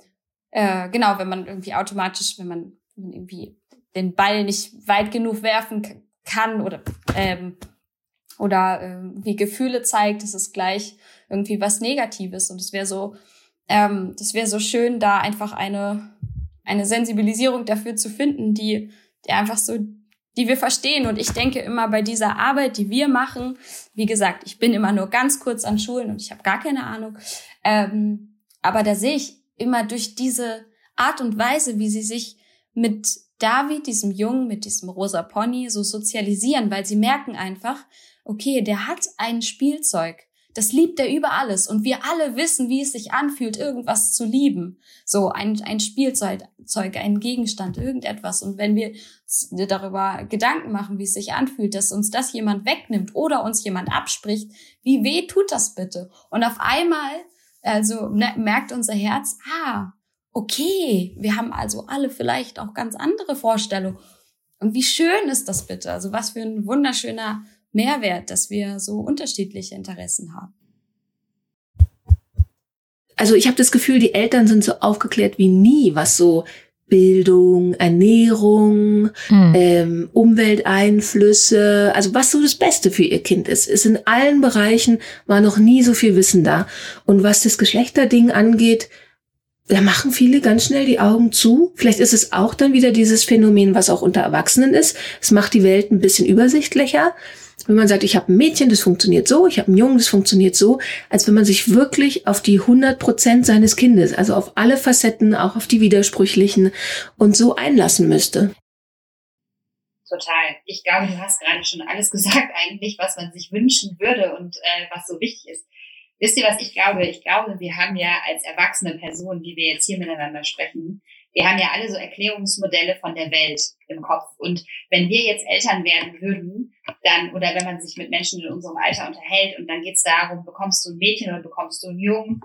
äh, genau, wenn man irgendwie automatisch, wenn man irgendwie den Ball nicht weit genug werfen kann oder ähm, oder äh, wie Gefühle zeigt, ist es gleich irgendwie was Negatives. Und es wäre so, ähm, das wäre so schön, da einfach eine, eine Sensibilisierung dafür zu finden, die, die einfach so, die wir verstehen. Und ich denke immer bei dieser Arbeit, die wir machen, wie gesagt, ich bin immer nur ganz kurz an Schulen und ich habe gar keine Ahnung. Ähm, aber da sehe ich immer durch diese Art und Weise, wie sie sich mit David, diesem Jungen, mit diesem rosa Pony so sozialisieren, weil sie merken einfach, okay, der hat ein Spielzeug. Das liebt er über alles. Und wir alle wissen, wie es sich anfühlt, irgendwas zu lieben. So ein, ein Spielzeug, ein Gegenstand, irgendetwas. Und wenn wir darüber Gedanken machen, wie es sich anfühlt, dass uns das jemand wegnimmt oder uns jemand abspricht, wie weh tut das bitte? Und auf einmal, also ne, merkt unser Herz, ah, okay, wir haben also alle vielleicht auch ganz andere Vorstellungen. Und wie schön ist das bitte? Also was für ein wunderschöner Mehrwert, dass wir so unterschiedliche Interessen haben. Also ich habe das Gefühl, die Eltern sind so aufgeklärt wie nie, was so Bildung, Ernährung, hm. ähm, Umwelteinflüsse, also was so das Beste für ihr Kind ist. Ist in allen Bereichen war noch nie so viel Wissen da. Und was das Geschlechterding angeht, da machen viele ganz schnell die Augen zu. Vielleicht ist es auch dann wieder dieses Phänomen, was auch unter Erwachsenen ist. Es macht die Welt ein bisschen übersichtlicher wenn man sagt, ich habe ein Mädchen, das funktioniert so, ich habe einen Jungen, das funktioniert so, als wenn man sich wirklich auf die 100 Prozent seines Kindes, also auf alle Facetten, auch auf die widersprüchlichen und so einlassen müsste. Total. Ich glaube, du hast gerade schon alles gesagt eigentlich, was man sich wünschen würde und äh, was so wichtig ist. Wisst ihr, was ich glaube? Ich glaube, wir haben ja als erwachsene Personen, die wir jetzt hier miteinander sprechen, wir haben ja alle so Erklärungsmodelle von der Welt im Kopf. Und wenn wir jetzt Eltern werden würden, dann, oder wenn man sich mit Menschen in unserem Alter unterhält und dann geht es darum, bekommst du ein Mädchen oder bekommst du einen Jungen,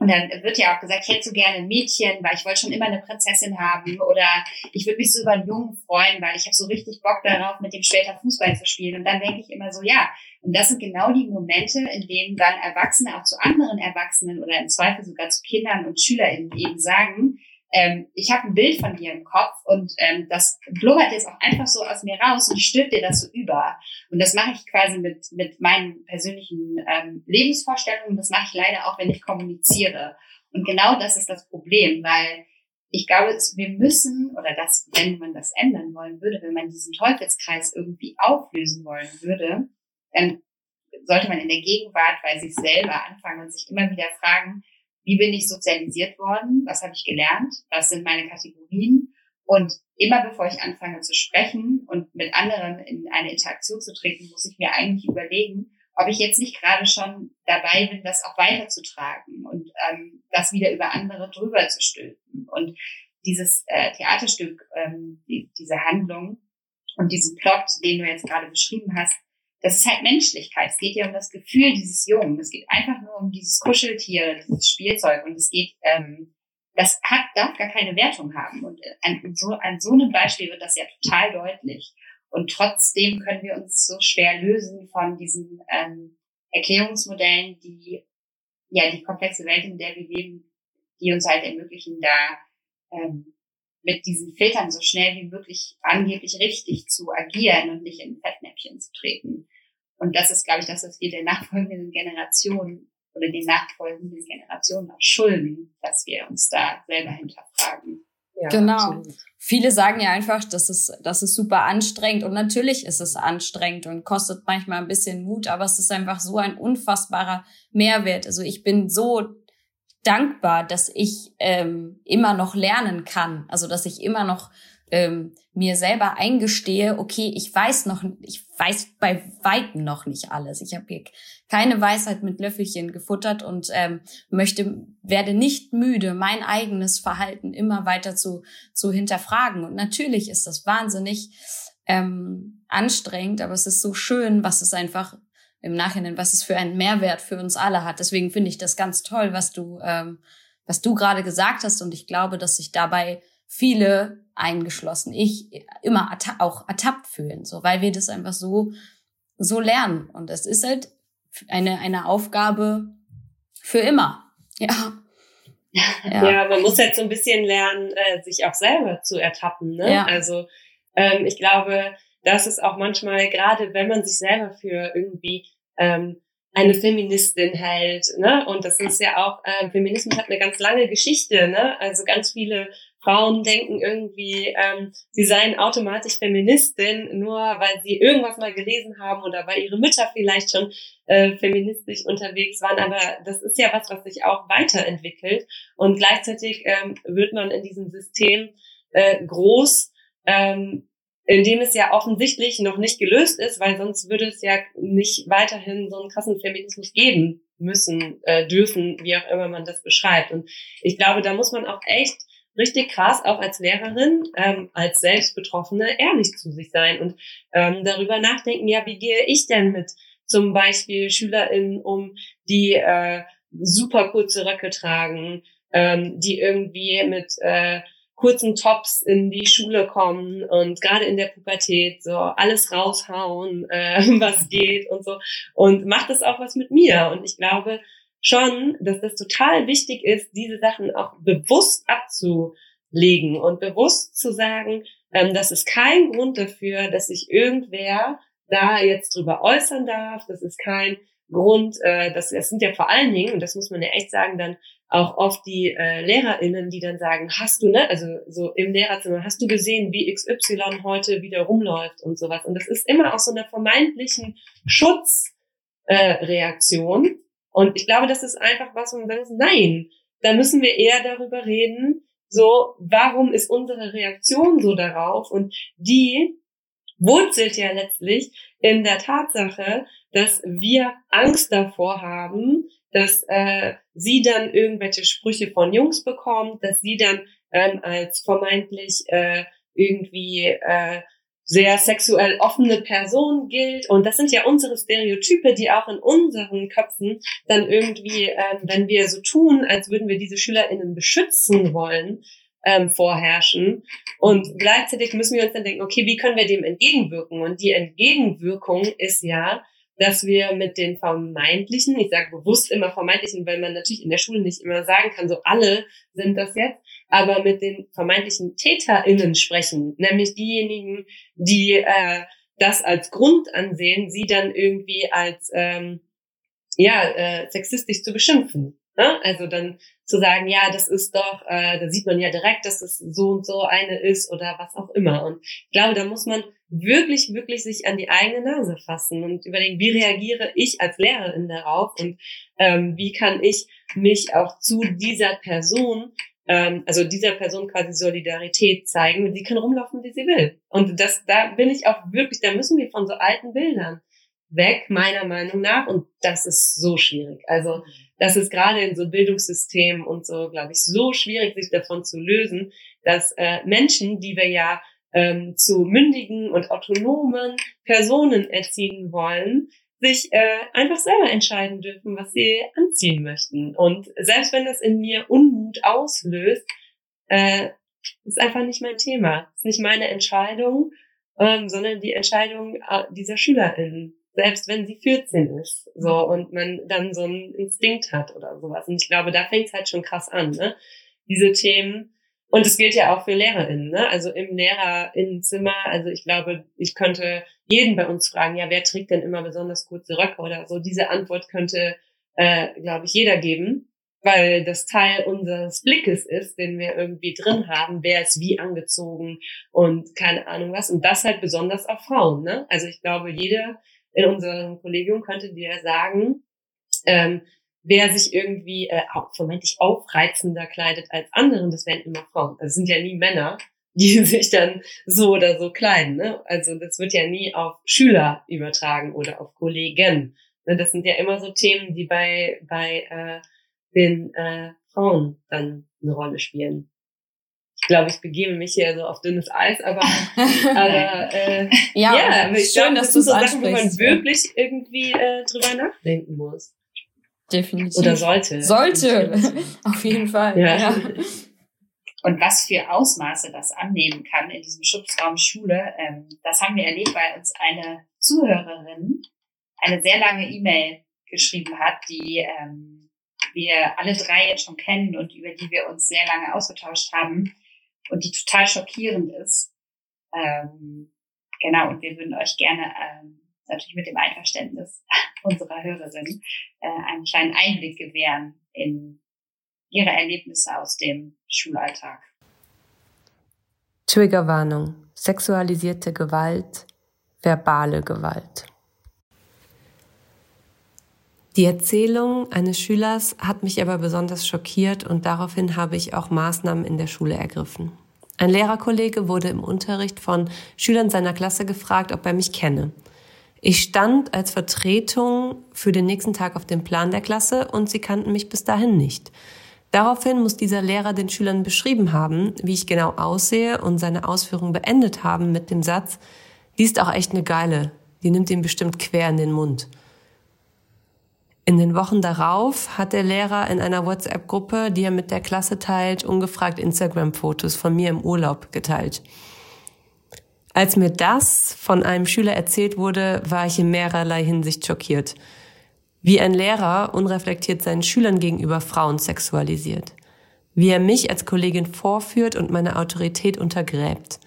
und dann wird ja auch gesagt, ich hätte so gerne ein Mädchen, weil ich wollte schon immer eine Prinzessin haben. Oder ich würde mich so über einen Jungen freuen, weil ich habe so richtig Bock darauf, mit dem später Fußball zu spielen. Und dann denke ich immer so, ja, und das sind genau die Momente, in denen dann Erwachsene auch zu anderen Erwachsenen oder im Zweifel sogar zu Kindern und SchülerInnen eben sagen, ähm, ich habe ein Bild von dir im Kopf und ähm, das blubbert jetzt auch einfach so aus mir raus und stülpt dir das so über. Und das mache ich quasi mit, mit meinen persönlichen ähm, Lebensvorstellungen. Das mache ich leider auch, wenn ich kommuniziere. Und genau das ist das Problem, weil ich glaube, wir müssen, oder das, wenn man das ändern wollen würde, wenn man diesen Teufelskreis irgendwie auflösen wollen würde, dann sollte man in der Gegenwart bei sich selber anfangen und sich immer wieder fragen, wie bin ich sozialisiert worden? Was habe ich gelernt? Was sind meine Kategorien? Und immer bevor ich anfange zu sprechen und mit anderen in eine Interaktion zu treten, muss ich mir eigentlich überlegen, ob ich jetzt nicht gerade schon dabei bin, das auch weiterzutragen und ähm, das wieder über andere drüber zu stülpen. Und dieses äh, Theaterstück, ähm, die, diese Handlung und diesen Plot, den du jetzt gerade beschrieben hast, das ist halt Menschlichkeit. Es geht ja um das Gefühl dieses Jungen. Es geht einfach nur um dieses Kuscheltier, dieses Spielzeug. Und es geht, ähm, das hat, darf gar keine Wertung haben. Und an so, an so einem Beispiel wird das ja total deutlich. Und trotzdem können wir uns so schwer lösen von diesen ähm, Erklärungsmodellen, die ja die komplexe Welt, in der wir leben, die uns halt ermöglichen, da ähm, mit diesen Filtern so schnell wie möglich angeblich richtig zu agieren und nicht in Fettnäpfchen zu treten. Und das ist, glaube ich, das, was wir der nachfolgenden Generation oder den nachfolgenden Generationen auch schulden, dass wir uns da selber hinterfragen. Ja, genau. Absolut. Viele sagen ja einfach, das ist, das ist super anstrengend und natürlich ist es anstrengend und kostet manchmal ein bisschen Mut, aber es ist einfach so ein unfassbarer Mehrwert. Also ich bin so dankbar, dass ich ähm, immer noch lernen kann, also dass ich immer noch ähm, mir selber eingestehe, okay, ich weiß noch, ich weiß bei weitem noch nicht alles. Ich habe hier keine Weisheit mit Löffelchen gefuttert und ähm, möchte, werde nicht müde, mein eigenes Verhalten immer weiter zu zu hinterfragen. Und natürlich ist das wahnsinnig ähm, anstrengend, aber es ist so schön, was es einfach im Nachhinein, was es für einen Mehrwert für uns alle hat. Deswegen finde ich das ganz toll, was du ähm, was du gerade gesagt hast. Und ich glaube, dass sich dabei viele eingeschlossen, ich immer atta auch ertappt fühlen, so, weil wir das einfach so, so lernen. Und es ist halt eine, eine Aufgabe für immer. Ja. Ja. ja, man muss halt so ein bisschen lernen, äh, sich auch selber zu ertappen. Ne? Ja. Also ähm, ich glaube, das ist auch manchmal, gerade wenn man sich selber für irgendwie ähm, eine Feministin hält, ne? Und das ist ja auch, äh, Feminismus hat eine ganz lange Geschichte, ne? Also ganz viele Frauen denken irgendwie, ähm, sie seien automatisch Feministin, nur weil sie irgendwas mal gelesen haben oder weil ihre Mütter vielleicht schon äh, feministisch unterwegs waren. Aber das ist ja was, was sich auch weiterentwickelt. Und gleichzeitig ähm, wird man in diesem System äh, groß, ähm, in dem es ja offensichtlich noch nicht gelöst ist, weil sonst würde es ja nicht weiterhin so einen krassen Feminismus geben müssen, äh, dürfen, wie auch immer man das beschreibt. Und ich glaube, da muss man auch echt richtig krass, auch als Lehrerin, ähm, als Selbstbetroffene, ehrlich zu sich sein und ähm, darüber nachdenken, ja, wie gehe ich denn mit zum Beispiel SchülerInnen um, die äh, super kurze Röcke tragen, ähm, die irgendwie mit äh, kurzen Tops in die Schule kommen und gerade in der Pubertät so alles raushauen, äh, was geht und so. Und macht das auch was mit mir. Und ich glaube, schon, dass das total wichtig ist, diese Sachen auch bewusst abzulegen und bewusst zu sagen, ähm, das ist kein Grund dafür, dass sich irgendwer da jetzt drüber äußern darf. Das ist kein Grund, äh, das, das sind ja vor allen Dingen, und das muss man ja echt sagen, dann auch oft die äh, LehrerInnen, die dann sagen, hast du, ne, also so im Lehrerzimmer, hast du gesehen, wie XY heute wieder rumläuft und sowas. Und das ist immer aus so einer vermeintlichen Schutzreaktion. Äh, und ich glaube, das ist einfach was, wo man sagt, nein, da müssen wir eher darüber reden, so, warum ist unsere Reaktion so darauf? Und die wurzelt ja letztlich in der Tatsache, dass wir Angst davor haben, dass äh, sie dann irgendwelche Sprüche von Jungs bekommt, dass sie dann ähm, als vermeintlich äh, irgendwie äh, sehr sexuell offene Person gilt. Und das sind ja unsere Stereotype, die auch in unseren Köpfen dann irgendwie, ähm, wenn wir so tun, als würden wir diese SchülerInnen beschützen wollen, ähm, vorherrschen. Und gleichzeitig müssen wir uns dann denken, okay, wie können wir dem entgegenwirken? Und die Entgegenwirkung ist ja, dass wir mit den vermeintlichen, ich sage bewusst immer vermeintlichen, weil man natürlich in der Schule nicht immer sagen kann, so alle sind das jetzt, aber mit den vermeintlichen TäterInnen sprechen, nämlich diejenigen, die äh, das als Grund ansehen, sie dann irgendwie als ähm, ja äh, sexistisch zu beschimpfen. Ne? Also dann zu sagen, ja, das ist doch, äh, da sieht man ja direkt, dass es so und so eine ist oder was auch immer. Und ich glaube, da muss man wirklich, wirklich sich an die eigene Nase fassen und überlegen, wie reagiere ich als Lehrerin darauf und ähm, wie kann ich mich auch zu dieser Person ähm, also dieser Person quasi Solidarität zeigen. Sie kann rumlaufen, wie sie will. Und das, da bin ich auch wirklich, da müssen wir von so alten Bildern weg, meiner Meinung nach. Und das ist so schwierig. Also das ist gerade in so Bildungssystemen und so, glaube ich, so schwierig, sich davon zu lösen, dass äh, Menschen, die wir ja ähm, zu mündigen und autonomen Personen erziehen wollen, sich äh, einfach selber entscheiden dürfen, was sie anziehen möchten. Und selbst wenn das in mir Unmut auslöst, äh, ist einfach nicht mein Thema. Ist nicht meine Entscheidung, ähm, sondern die Entscheidung äh, dieser SchülerInnen. Selbst wenn sie 14 ist, so und man dann so einen Instinkt hat oder sowas. Und ich glaube, da fängt es halt schon krass an, ne? Diese Themen, und es gilt ja auch für LehrerInnen, ne? Also im LehrerInnenzimmer, also ich glaube, ich könnte jeden bei uns fragen, ja, wer trägt denn immer besonders kurze Röcke oder so? Diese Antwort könnte, äh, glaube ich, jeder geben, weil das Teil unseres Blickes ist, den wir irgendwie drin haben, wer ist wie angezogen und keine Ahnung was. Und das halt besonders auf Frauen, ne? Also ich glaube, jeder in unserem Kollegium könnte dir sagen, ähm, wer sich irgendwie äh, vermeintlich aufreizender kleidet als anderen, das wären immer Frauen. Das sind ja nie Männer, die sich dann so oder so kleiden. Ne? Also das wird ja nie auf Schüler übertragen oder auf Kollegen. Ne? Das sind ja immer so Themen, die bei, bei äh, den äh, Frauen dann eine Rolle spielen. Ich glaube, ich begebe mich hier so auf dünnes Eis, aber, aber äh, ja, ja schön, glaube, dass das sind so Sachen, wo man wirklich irgendwie äh, drüber nachdenken muss. Definitiv. Oder sollte. Sollte. Auf jeden Fall. Ja. ja. Und was für Ausmaße das annehmen kann in diesem Schutzraum Schule, ähm, das haben wir erlebt, weil uns eine Zuhörerin eine sehr lange E-Mail geschrieben hat, die ähm, wir alle drei jetzt schon kennen und über die wir uns sehr lange ausgetauscht haben und die total schockierend ist. Ähm, genau, und wir würden euch gerne ähm, natürlich mit dem Einverständnis unserer Hörerin äh, einen kleinen Einblick gewähren in ihre Erlebnisse aus dem Schulalltag. Triggerwarnung. Sexualisierte Gewalt, verbale Gewalt. Die Erzählung eines Schülers hat mich aber besonders schockiert und daraufhin habe ich auch Maßnahmen in der Schule ergriffen. Ein Lehrerkollege wurde im Unterricht von Schülern seiner Klasse gefragt, ob er mich kenne. Ich stand als Vertretung für den nächsten Tag auf dem Plan der Klasse und sie kannten mich bis dahin nicht. Daraufhin muss dieser Lehrer den Schülern beschrieben haben, wie ich genau aussehe und seine Ausführung beendet haben mit dem Satz, die ist auch echt eine geile, die nimmt ihn bestimmt quer in den Mund. In den Wochen darauf hat der Lehrer in einer WhatsApp-Gruppe, die er mit der Klasse teilt, ungefragt Instagram-Fotos von mir im Urlaub geteilt. Als mir das von einem Schüler erzählt wurde, war ich in mehrerlei Hinsicht schockiert. Wie ein Lehrer unreflektiert seinen Schülern gegenüber Frauen sexualisiert. Wie er mich als Kollegin vorführt und meine Autorität untergräbt.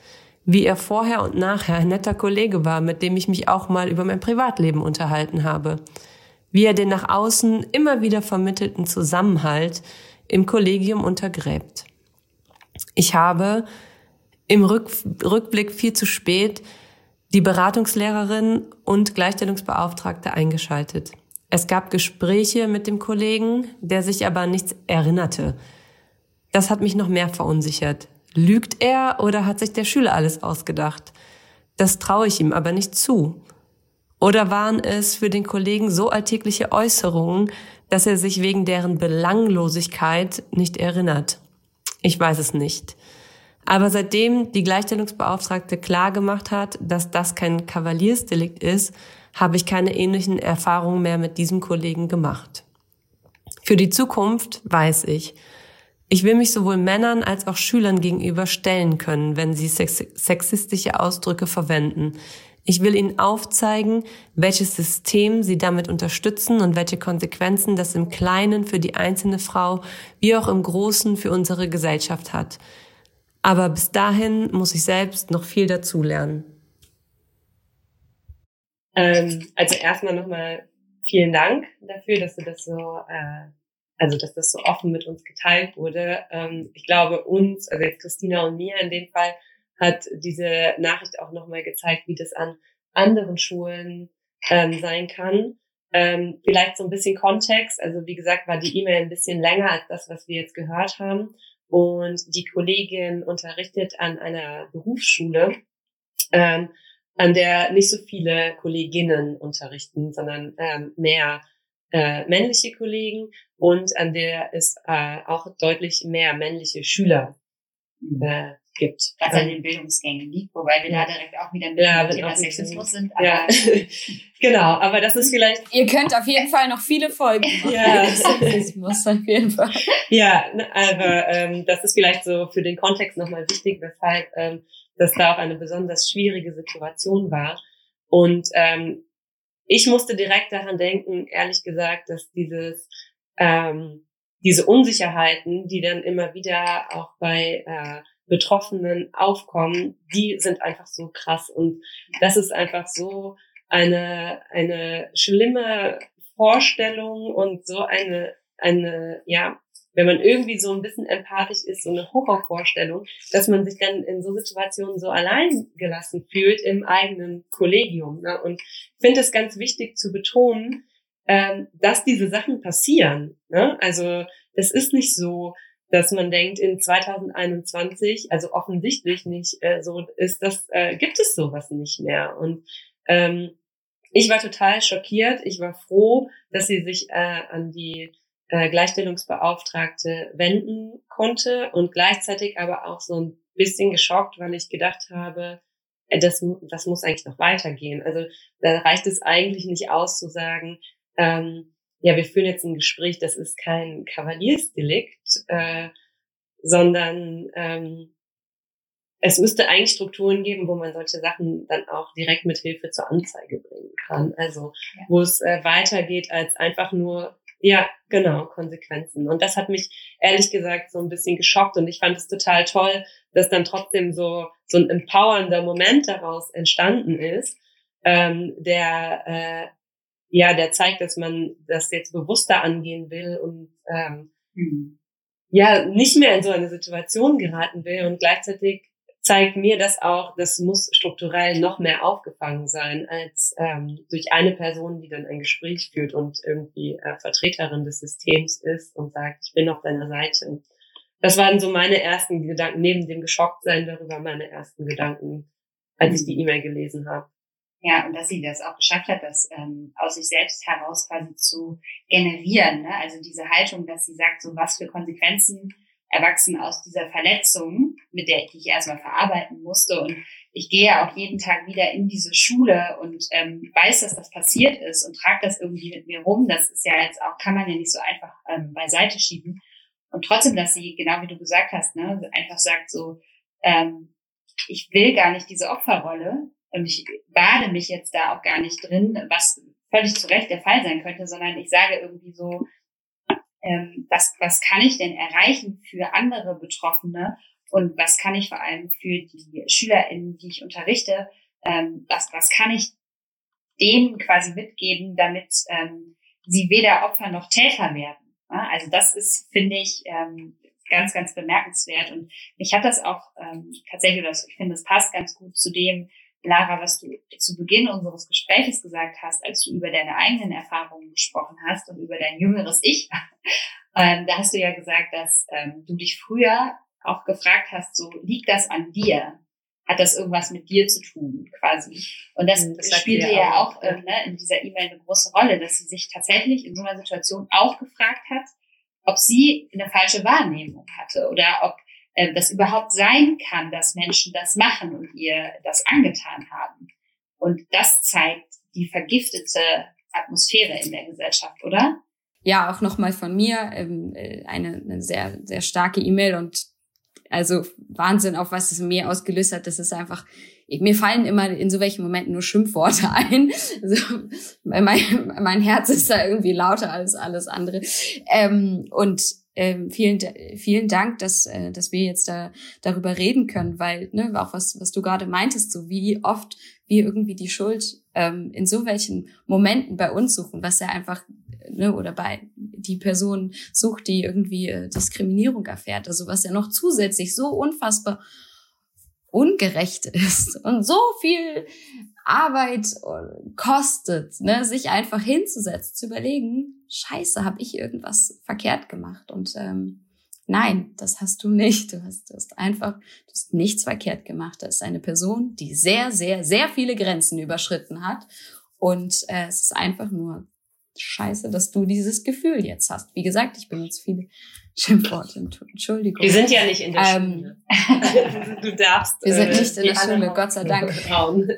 Wie er vorher und nachher ein netter Kollege war, mit dem ich mich auch mal über mein Privatleben unterhalten habe. Wie er den nach außen immer wieder vermittelten Zusammenhalt im Kollegium untergräbt. Ich habe im Rück, Rückblick viel zu spät die Beratungslehrerin und Gleichstellungsbeauftragte eingeschaltet. Es gab Gespräche mit dem Kollegen, der sich aber nichts erinnerte. Das hat mich noch mehr verunsichert. Lügt er oder hat sich der Schüler alles ausgedacht? Das traue ich ihm aber nicht zu. Oder waren es für den Kollegen so alltägliche Äußerungen, dass er sich wegen deren Belanglosigkeit nicht erinnert? Ich weiß es nicht. Aber seitdem die Gleichstellungsbeauftragte klar gemacht hat, dass das kein Kavaliersdelikt ist, habe ich keine ähnlichen Erfahrungen mehr mit diesem Kollegen gemacht. Für die Zukunft weiß ich, ich will mich sowohl Männern als auch Schülern gegenüber stellen können, wenn sie sexistische Ausdrücke verwenden. Ich will ihnen aufzeigen, welches System sie damit unterstützen und welche Konsequenzen das im Kleinen für die einzelne Frau wie auch im Großen für unsere Gesellschaft hat. Aber bis dahin muss ich selbst noch viel dazulernen. Ähm, also erstmal nochmal vielen Dank dafür, dass du das so äh, also dass das so offen mit uns geteilt wurde. Ähm, ich glaube, uns, also jetzt Christina und mir in dem Fall, hat diese Nachricht auch nochmal gezeigt, wie das an anderen Schulen ähm, sein kann. Ähm, vielleicht so ein bisschen Kontext. Also wie gesagt, war die E-Mail ein bisschen länger als das, was wir jetzt gehört haben. Und die Kollegin unterrichtet an einer Berufsschule, ähm, an der nicht so viele Kolleginnen unterrichten, sondern ähm, mehr äh, männliche Kollegen und an der es äh, auch deutlich mehr männliche Schüler. Äh, gibt. Was an den Bildungsgängen liegt, wobei wir ja. da direkt auch wieder mit ja, dem Thema Sexismus sind. Aber ja. genau, aber das ist vielleicht... Ihr könnt auf jeden Fall noch viele Folgen machen. Ja. Sexismus auf jeden Fall. Ja, aber ähm, das ist vielleicht so für den Kontext nochmal wichtig, weshalb ähm, das da auch eine besonders schwierige Situation war. Und ähm, ich musste direkt daran denken, ehrlich gesagt, dass dieses ähm, diese Unsicherheiten, die dann immer wieder auch bei äh, Betroffenen aufkommen, die sind einfach so krass und das ist einfach so eine eine schlimme Vorstellung und so eine eine ja wenn man irgendwie so ein bisschen empathisch ist, so eine Horrorvorstellung, dass man sich dann in so Situationen so allein gelassen fühlt im eigenen Kollegium. Ne? Und ich finde es ganz wichtig zu betonen, ähm, dass diese Sachen passieren. Ne? Also es ist nicht so, dass man denkt, in 2021, also offensichtlich nicht äh, so ist, das äh, gibt es sowas nicht mehr. Und ähm, ich war total schockiert. Ich war froh, dass sie sich äh, an die äh, Gleichstellungsbeauftragte wenden konnte und gleichzeitig aber auch so ein bisschen geschockt, weil ich gedacht habe, äh, das, das muss eigentlich noch weitergehen. Also da reicht es eigentlich nicht aus zu sagen, ähm, ja, wir führen jetzt ein Gespräch, das ist kein Kavaliersdelikt, äh, sondern ähm, es müsste eigentlich Strukturen geben, wo man solche Sachen dann auch direkt mit Hilfe zur Anzeige bringen kann. Also wo es äh, weitergeht als einfach nur ja, genau, Konsequenzen. Und das hat mich ehrlich gesagt so ein bisschen geschockt und ich fand es total toll, dass dann trotzdem so, so ein empowernder Moment daraus entstanden ist, ähm, der, äh, ja, der zeigt, dass man das jetzt bewusster angehen will und ähm, mhm. ja, nicht mehr in so eine Situation geraten will und gleichzeitig zeigt mir das auch, das muss strukturell noch mehr aufgefangen sein als ähm, durch eine Person, die dann ein Gespräch führt und irgendwie äh, Vertreterin des Systems ist und sagt, ich bin auf deiner Seite. Das waren so meine ersten Gedanken, neben dem Geschocktsein darüber meine ersten Gedanken, als ich die E-Mail gelesen habe. Ja, und dass sie das auch geschafft hat, das ähm, aus sich selbst heraus quasi zu generieren. Ne? Also diese Haltung, dass sie sagt, so was für Konsequenzen erwachsen aus dieser Verletzung, mit der ich erstmal verarbeiten musste. Und ich gehe auch jeden Tag wieder in diese Schule und ähm, weiß, dass das passiert ist und trage das irgendwie mit mir rum. Das ist ja jetzt auch, kann man ja nicht so einfach ähm, beiseite schieben. Und trotzdem, dass sie, genau wie du gesagt hast, ne, einfach sagt so, ähm, ich will gar nicht diese Opferrolle und ich bade mich jetzt da auch gar nicht drin, was völlig zu Recht der Fall sein könnte, sondern ich sage irgendwie so, ähm, was, was kann ich denn erreichen für andere Betroffene und was kann ich vor allem für die SchülerInnen, die ich unterrichte, ähm, was, was kann ich denen quasi mitgeben, damit ähm, sie weder Opfer noch Täter werden. Ja? Also das ist, finde ich, ähm, ganz, ganz bemerkenswert. Und mich hat das auch ähm, tatsächlich, ich finde, es passt ganz gut zu dem, Lara, was du zu Beginn unseres Gespräches gesagt hast, als du über deine eigenen Erfahrungen gesprochen hast und über dein jüngeres Ich, ähm, da hast du ja gesagt, dass ähm, du dich früher auch gefragt hast, so liegt das an dir? Hat das irgendwas mit dir zu tun, quasi? Und das, hm, das spielte ja auch, auch ähm, ne, in dieser E-Mail eine große Rolle, dass sie sich tatsächlich in so einer Situation auch gefragt hat, ob sie eine falsche Wahrnehmung hatte oder ob äh, das überhaupt sein kann, dass Menschen das machen und ihr das angetan haben. Und das zeigt die vergiftete Atmosphäre in der Gesellschaft, oder? Ja, auch nochmal von mir ähm, äh, eine, eine sehr, sehr starke E-Mail und also Wahnsinn, auf was es mir ausgelöst hat. Das ist einfach, mir fallen immer in so welchen Momenten nur Schimpfworte ein. Also, mein, mein Herz ist da irgendwie lauter als alles andere. Ähm, und ähm, vielen, vielen Dank, dass, äh, dass wir jetzt da darüber reden können, weil, ne, auch was, was du gerade meintest, so wie oft wir irgendwie die Schuld ähm, in so welchen Momenten bei uns suchen, was ja einfach, ne, oder bei die Person sucht, die irgendwie äh, Diskriminierung erfährt. Also was ja noch zusätzlich so unfassbar ungerecht ist und so viel Arbeit äh, kostet, ne, sich einfach hinzusetzen, zu überlegen, scheiße, habe ich irgendwas verkehrt gemacht? Und ähm, nein, das hast du nicht. Du hast, du hast einfach, du hast nichts verkehrt gemacht. Das ist eine Person, die sehr, sehr, sehr viele Grenzen überschritten hat. Und äh, es ist einfach nur scheiße, dass du dieses Gefühl jetzt hast. Wie gesagt, ich benutze viele Schimpfworte. Entschuldigung. Wir sind ja nicht in der ähm, Schule. du darfst. Wir sind äh, nicht in der Schule, Gott sei Dank. Vertrauen.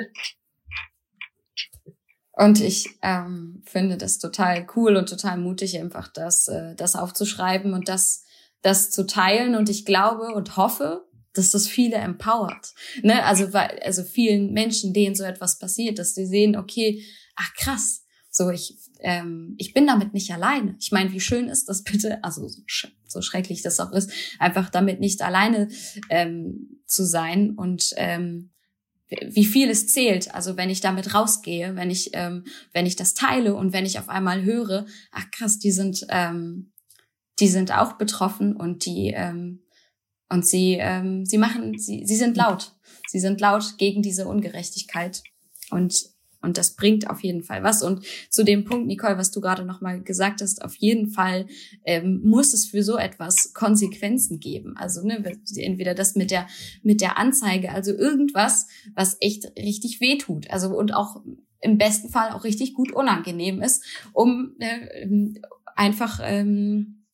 Und ich ähm, finde das total cool und total mutig, einfach das, äh, das aufzuschreiben und das, das zu teilen. Und ich glaube und hoffe, dass das viele empowert. Ne? Also, weil, also vielen Menschen, denen so etwas passiert, dass sie sehen, okay, ach krass, so ich, ähm, ich bin damit nicht alleine. Ich meine, wie schön ist das bitte, also so, sch so schrecklich das auch ist, einfach damit nicht alleine ähm, zu sein und ähm, wie viel es zählt. Also wenn ich damit rausgehe, wenn ich, ähm, wenn ich das teile und wenn ich auf einmal höre, ach krass, die sind, ähm, die sind auch betroffen und die, ähm, und sie, ähm, sie machen, sie, sie sind laut. Sie sind laut gegen diese Ungerechtigkeit. Und und das bringt auf jeden Fall was. Und zu dem Punkt, Nicole, was du gerade nochmal gesagt hast, auf jeden Fall ähm, muss es für so etwas Konsequenzen geben. Also ne, entweder das mit der, mit der Anzeige, also irgendwas, was echt richtig wehtut. Also und auch im besten Fall auch richtig gut unangenehm ist, um äh, einfach ähm,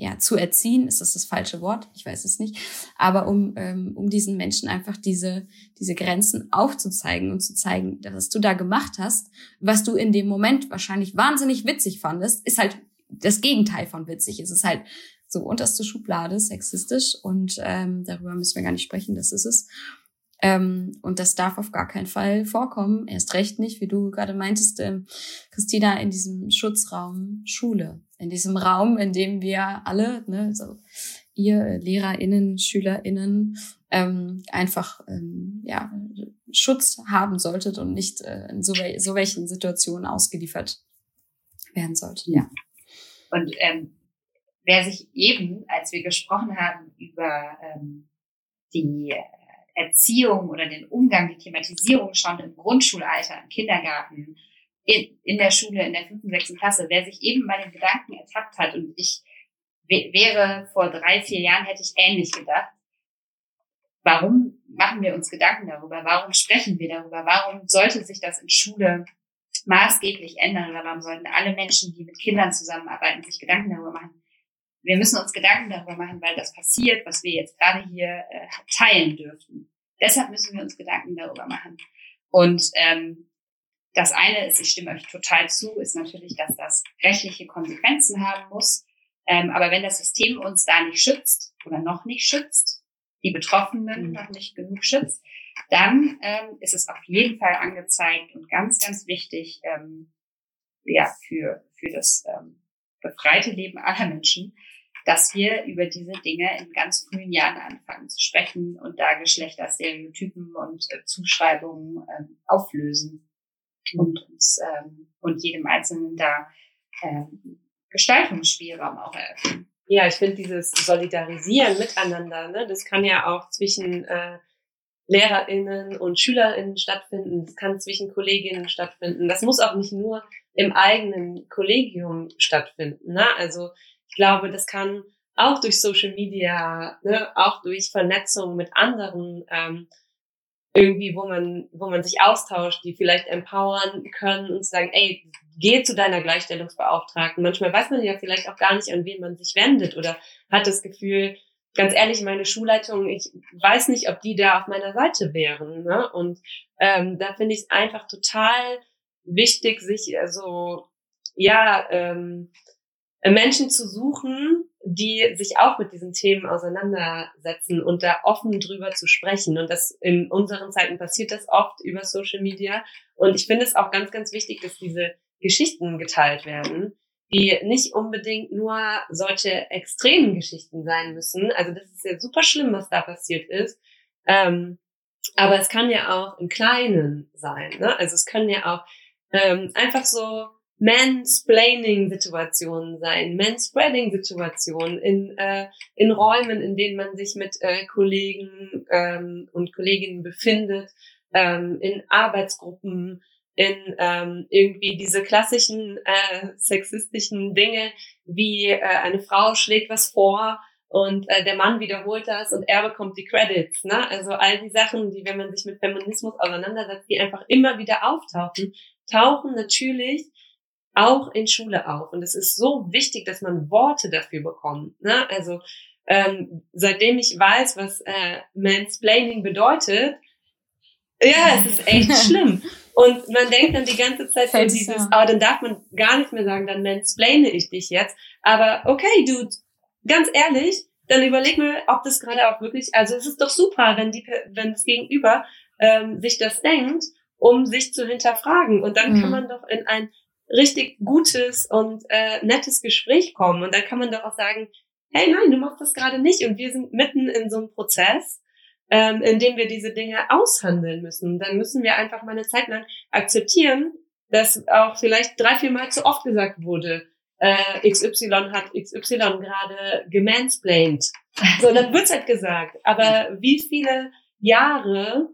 ja, zu erziehen, ist das das falsche Wort? Ich weiß es nicht. Aber um, ähm, um diesen Menschen einfach diese, diese Grenzen aufzuzeigen und zu zeigen, was du da gemacht hast, was du in dem Moment wahrscheinlich wahnsinnig witzig fandest, ist halt das Gegenteil von witzig. Es ist halt so unterste Schublade, sexistisch und ähm, darüber müssen wir gar nicht sprechen, das ist es. Ähm, und das darf auf gar keinen Fall vorkommen. Erst recht nicht, wie du gerade meintest, ähm, Christina, in diesem Schutzraum Schule. In diesem Raum, in dem wir alle, ne, so ihr LehrerInnen, SchülerInnen, ähm, einfach ähm, ja, Schutz haben solltet und nicht äh, in so, so welchen Situationen ausgeliefert werden solltet. Ja. Und ähm, wer sich eben, als wir gesprochen haben über ähm, die Erziehung oder den Umgang, die Thematisierung schon im Grundschulalter, im Kindergarten, in, in der Schule, in der fünften, sechsten Klasse, wer sich eben bei den Gedanken ertappt hat und ich wäre vor drei, vier Jahren hätte ich ähnlich gedacht. Warum machen wir uns Gedanken darüber? Warum sprechen wir darüber? Warum sollte sich das in Schule maßgeblich ändern? Oder warum sollten alle Menschen, die mit Kindern zusammenarbeiten, sich Gedanken darüber machen? wir müssen uns Gedanken darüber machen, weil das passiert, was wir jetzt gerade hier äh, teilen dürfen. Deshalb müssen wir uns Gedanken darüber machen. Und ähm, das eine ist, ich stimme euch total zu, ist natürlich, dass das rechtliche Konsequenzen haben muss. Ähm, aber wenn das System uns da nicht schützt oder noch nicht schützt, die Betroffenen mhm. noch nicht genug schützt, dann ähm, ist es auf jeden Fall angezeigt und ganz, ganz wichtig ähm, ja, für, für das ähm, befreite Leben aller Menschen, dass wir über diese Dinge in ganz frühen Jahren anfangen zu sprechen und da Geschlechterstereotypen und äh, Zuschreibungen äh, auflösen und uns ähm, und jedem Einzelnen da ähm, Gestaltungsspielraum auch eröffnen. Ja, ich finde dieses Solidarisieren miteinander, ne, das kann ja auch zwischen äh, LehrerInnen und SchülerInnen stattfinden, das kann zwischen Kolleginnen stattfinden. Das muss auch nicht nur im eigenen Kollegium stattfinden. Ne? Also ich glaube, das kann auch durch Social Media, ne, auch durch Vernetzung mit anderen ähm, irgendwie, wo man, wo man sich austauscht, die vielleicht empowern können und sagen, ey, geh zu deiner Gleichstellungsbeauftragten. Manchmal weiß man ja vielleicht auch gar nicht, an wen man sich wendet oder hat das Gefühl, ganz ehrlich, meine Schulleitung, ich weiß nicht, ob die da auf meiner Seite wären. Ne? Und ähm, da finde ich es einfach total wichtig, sich also ja ähm, Menschen zu suchen, die sich auch mit diesen Themen auseinandersetzen und da offen drüber zu sprechen. Und das in unseren Zeiten passiert das oft über Social Media. Und ich finde es auch ganz, ganz wichtig, dass diese Geschichten geteilt werden, die nicht unbedingt nur solche extremen Geschichten sein müssen. Also das ist ja super schlimm, was da passiert ist. Ähm, aber es kann ja auch im Kleinen sein. Ne? Also es können ja auch ähm, einfach so Mansplaining-Situationen sein, Manspreading-Situationen in, äh, in Räumen, in denen man sich mit äh, Kollegen ähm, und Kolleginnen befindet, ähm, in Arbeitsgruppen, in ähm, irgendwie diese klassischen äh, sexistischen Dinge, wie äh, eine Frau schlägt was vor und äh, der Mann wiederholt das und er bekommt die Credits. Ne? Also all die Sachen, die, wenn man sich mit Feminismus auseinandersetzt, die einfach immer wieder auftauchen, tauchen natürlich auch in Schule auf. Und es ist so wichtig, dass man Worte dafür bekommt. Ne? Also ähm, seitdem ich weiß, was äh, Mansplaining bedeutet, ja, es ist echt schlimm. Und man denkt dann die ganze Zeit so dieses, oh, dann darf man gar nicht mehr sagen, dann mansplaine ich dich jetzt. Aber okay, Dude, ganz ehrlich, dann überleg mal, ob das gerade auch wirklich, also es ist doch super, wenn die, wenn das Gegenüber ähm, sich das denkt, um sich zu hinterfragen. Und dann mhm. kann man doch in ein richtig gutes und äh, nettes Gespräch kommen. Und dann kann man doch auch sagen, hey, nein, du machst das gerade nicht. Und wir sind mitten in so einem Prozess, ähm, in dem wir diese Dinge aushandeln müssen. Dann müssen wir einfach mal eine Zeit lang akzeptieren, dass auch vielleicht drei, vier Mal zu oft gesagt wurde, äh, XY hat XY gerade gemansplained. So, dann wird's halt gesagt. Aber wie viele Jahre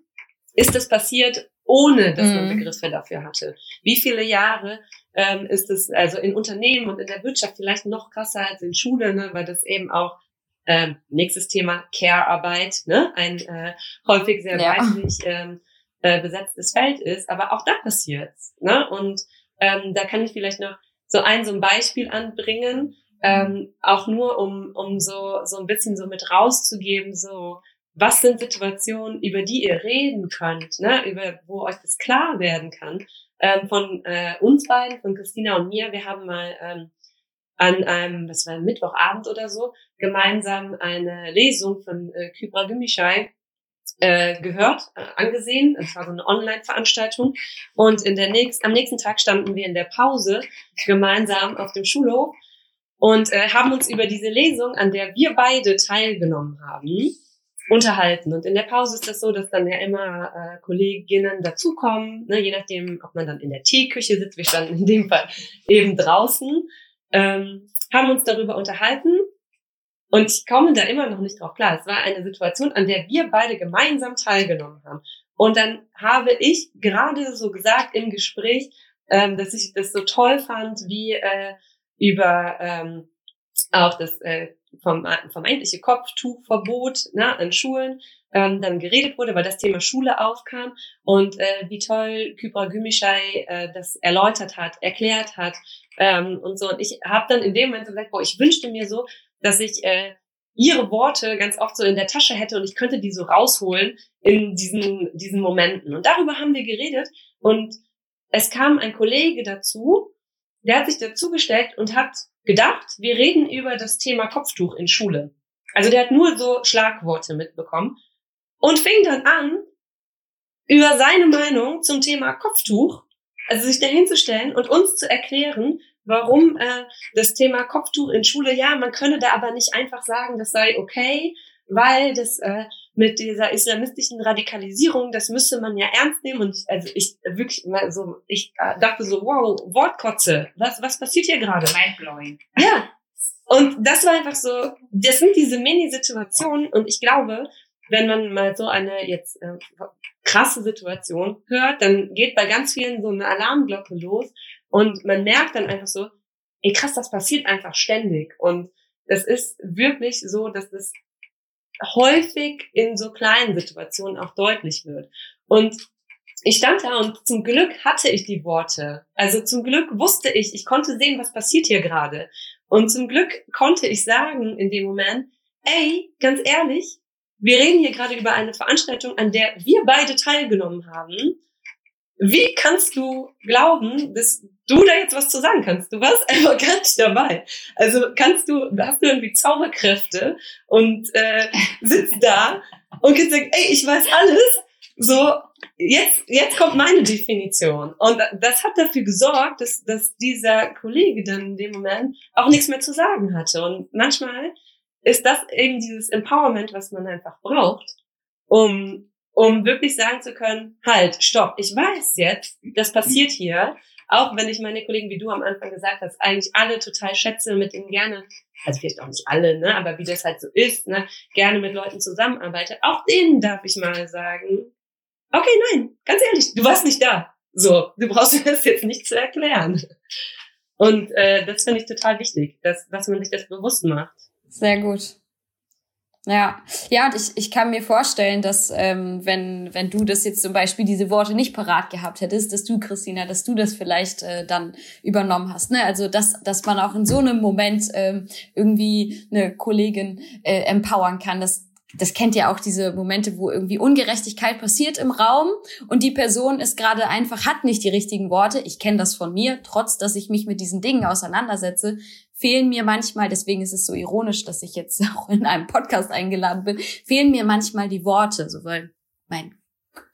ist das passiert, ohne dass man mhm. Begriffe dafür hatte? Wie viele Jahre ähm, ist es also in Unternehmen und in der Wirtschaft vielleicht noch krasser als in Schule, ne, weil das eben auch ähm, nächstes Thema Care-Arbeit, ne, ein äh, häufig sehr ja. weiblich ähm, äh, besetztes Feld ist, aber auch da passiert's. Ne? Und ähm, da kann ich vielleicht noch so ein so ein Beispiel anbringen, ähm, auch nur um um so so ein bisschen so mit rauszugeben, so was sind Situationen, über die ihr reden könnt, ne, über wo euch das klar werden kann ähm, von äh, uns beiden, von Christina und mir. Wir haben mal ähm, an einem, das war Mittwochabend oder so, gemeinsam eine Lesung von äh, Kybra Gümüşay äh, gehört, äh, angesehen. Es war so eine Online-Veranstaltung. Und in der nächst, am nächsten Tag standen wir in der Pause gemeinsam auf dem Schulhof und äh, haben uns über diese Lesung, an der wir beide teilgenommen haben, unterhalten. Und in der Pause ist das so, dass dann ja immer äh, Kolleginnen dazukommen, ne, je nachdem, ob man dann in der Teeküche sitzt. Wir standen in dem Fall eben draußen, ähm, haben uns darüber unterhalten. Und ich komme da immer noch nicht drauf klar. Es war eine Situation, an der wir beide gemeinsam teilgenommen haben. Und dann habe ich gerade so gesagt im Gespräch, ähm, dass ich das so toll fand, wie äh, über ähm, auch das äh, vom, vermeintliche Kopftuchverbot ne, an Schulen ähm, dann geredet wurde, weil das Thema Schule aufkam und äh, wie toll Kybra Gümüşay äh, das erläutert hat, erklärt hat ähm, und so. Und ich habe dann in dem Moment gesagt, boah, ich wünschte mir so, dass ich äh, ihre Worte ganz oft so in der Tasche hätte und ich könnte die so rausholen in diesen, diesen Momenten. Und darüber haben wir geredet und es kam ein Kollege dazu, der hat sich dazugestellt und hat gedacht, wir reden über das Thema Kopftuch in Schule. Also der hat nur so Schlagworte mitbekommen und fing dann an, über seine Meinung zum Thema Kopftuch, also sich dahin zu stellen und uns zu erklären, warum äh, das Thema Kopftuch in Schule, ja, man könne da aber nicht einfach sagen, das sei okay, weil das äh, mit dieser islamistischen Radikalisierung, das müsste man ja ernst nehmen. Und also ich wirklich mal so, ich äh, dachte so, wow, Wortkotze, was, was passiert hier gerade? Mindblowing. Ja. Und das war einfach so, das sind diese Mini-Situationen und ich glaube, wenn man mal so eine jetzt äh, krasse Situation hört, dann geht bei ganz vielen so eine Alarmglocke los und man merkt dann einfach so, ey krass, das passiert einfach ständig und es ist wirklich so, dass das häufig in so kleinen Situationen auch deutlich wird. Und ich stand da und zum Glück hatte ich die Worte. Also zum Glück wusste ich, ich konnte sehen, was passiert hier gerade. Und zum Glück konnte ich sagen in dem Moment, ey, ganz ehrlich, wir reden hier gerade über eine Veranstaltung, an der wir beide teilgenommen haben. Wie kannst du glauben, dass du da jetzt was zu sagen kannst? Du warst einfach gar nicht dabei. Also kannst du, hast du irgendwie Zauberkräfte und äh, sitzt da und kannst sagen, ey, ich weiß alles. So, jetzt, jetzt kommt meine Definition. Und das hat dafür gesorgt, dass, dass dieser Kollege dann in dem Moment auch nichts mehr zu sagen hatte. Und manchmal ist das eben dieses Empowerment, was man einfach braucht, um, um wirklich sagen zu können, halt, stopp, ich weiß jetzt, das passiert hier auch wenn ich meine Kollegen, wie du am Anfang gesagt hast, eigentlich alle total schätze, mit denen gerne, also vielleicht auch nicht alle, ne, aber wie das halt so ist, ne, gerne mit Leuten zusammenarbeite, auch denen darf ich mal sagen, okay, nein, ganz ehrlich, du warst nicht da. So, du brauchst mir das jetzt nicht zu erklären. Und äh, das finde ich total wichtig, dass, dass man sich das bewusst macht. Sehr gut. Ja, ja, und ich, ich kann mir vorstellen, dass ähm, wenn, wenn du das jetzt zum Beispiel diese Worte nicht parat gehabt hättest, dass du, Christina, dass du das vielleicht äh, dann übernommen hast. Ne? Also dass, dass man auch in so einem Moment ähm, irgendwie eine Kollegin äh, empowern kann, dass das kennt ja auch diese Momente, wo irgendwie Ungerechtigkeit passiert im Raum und die Person ist gerade einfach, hat nicht die richtigen Worte. Ich kenne das von mir, trotz dass ich mich mit diesen Dingen auseinandersetze, fehlen mir manchmal, deswegen ist es so ironisch, dass ich jetzt auch in einem Podcast eingeladen bin, fehlen mir manchmal die Worte, so weil mein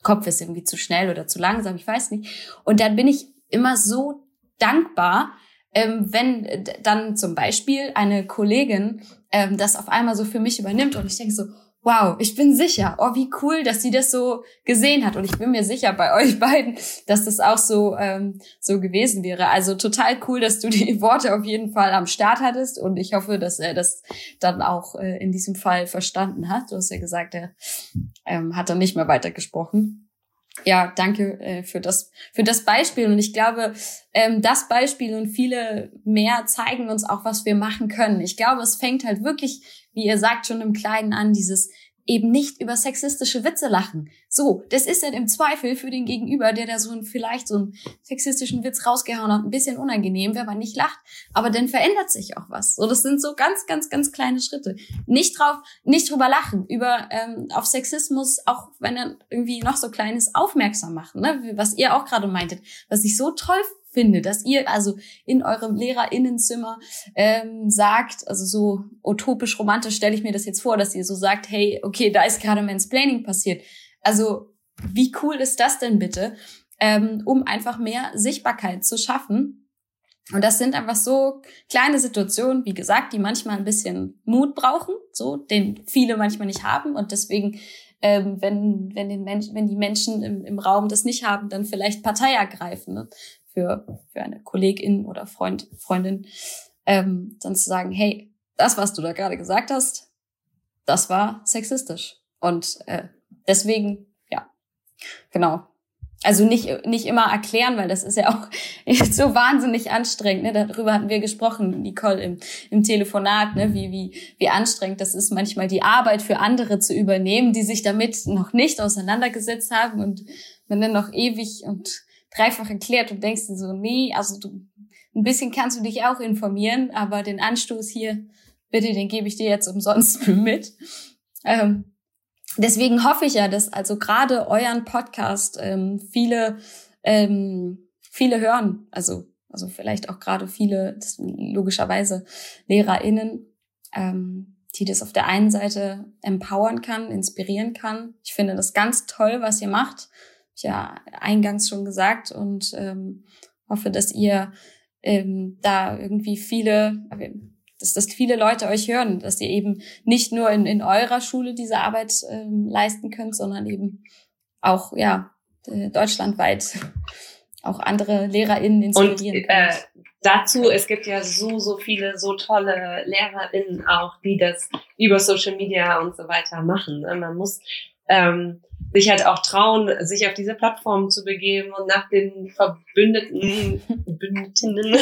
Kopf ist irgendwie zu schnell oder zu langsam, ich weiß nicht. Und dann bin ich immer so dankbar, ähm, wenn dann zum Beispiel eine Kollegin ähm, das auf einmal so für mich übernimmt und ich denke so, wow, ich bin sicher, oh, wie cool, dass sie das so gesehen hat. Und ich bin mir sicher bei euch beiden, dass das auch so, ähm, so gewesen wäre. Also total cool, dass du die Worte auf jeden Fall am Start hattest. Und ich hoffe, dass er das dann auch äh, in diesem Fall verstanden hat. Du hast ja gesagt, er ähm, hat dann nicht mehr weitergesprochen. Ja, danke äh, für das für das Beispiel und ich glaube, ähm, das Beispiel und viele mehr zeigen uns auch, was wir machen können. Ich glaube, es fängt halt wirklich wie ihr sagt, schon im Kleinen an, dieses eben nicht über sexistische Witze lachen. So, das ist dann im Zweifel für den Gegenüber, der da so ein, vielleicht so einen sexistischen Witz rausgehauen hat, ein bisschen unangenehm, wenn man nicht lacht. Aber dann verändert sich auch was. So, das sind so ganz, ganz, ganz kleine Schritte. Nicht drauf, nicht drüber lachen, über ähm, auf Sexismus, auch wenn er irgendwie noch so klein ist, aufmerksam machen. Ne? Was ihr auch gerade meintet, was ich so toll finde, dass ihr also in eurem Lehrerinnenzimmer ähm, sagt, also so utopisch romantisch stelle ich mir das jetzt vor, dass ihr so sagt, hey, okay, da ist gerade Mansplaining passiert. Also wie cool ist das denn bitte, ähm, um einfach mehr Sichtbarkeit zu schaffen? Und das sind einfach so kleine Situationen, wie gesagt, die manchmal ein bisschen Mut brauchen, so den viele manchmal nicht haben und deswegen ähm, wenn, wenn, den Menschen, wenn die Menschen im, im Raum das nicht haben, dann vielleicht Partei ergreifen. Ne? Für, für eine Kollegin oder Freund, Freundin, ähm, dann zu sagen, hey, das, was du da gerade gesagt hast, das war sexistisch. Und äh, deswegen, ja, genau. Also nicht, nicht immer erklären, weil das ist ja auch so wahnsinnig anstrengend. Ne? Darüber hatten wir gesprochen, Nicole, im, im Telefonat, ne? wie, wie, wie anstrengend das ist, manchmal die Arbeit für andere zu übernehmen, die sich damit noch nicht auseinandergesetzt haben und man dann noch ewig und dreifach erklärt und denkst dir so, nee, also du, ein bisschen kannst du dich auch informieren, aber den Anstoß hier, bitte, den gebe ich dir jetzt umsonst mit. Ähm, deswegen hoffe ich ja, dass also gerade euren Podcast ähm, viele, ähm, viele hören, also, also vielleicht auch gerade viele, das, logischerweise LehrerInnen, ähm, die das auf der einen Seite empowern kann, inspirieren kann. Ich finde das ganz toll, was ihr macht ja eingangs schon gesagt und ähm, hoffe, dass ihr ähm, da irgendwie viele, dass, dass viele Leute euch hören, dass ihr eben nicht nur in, in eurer Schule diese Arbeit ähm, leisten könnt, sondern eben auch ja äh, deutschlandweit auch andere LehrerInnen inspirieren und, äh, dazu, es gibt ja so, so viele, so tolle LehrerInnen auch, die das über Social Media und so weiter machen. Ne? Man muss ähm, sich halt auch trauen, sich auf diese Plattform zu begeben und nach den Verbündeten, Bündetinnen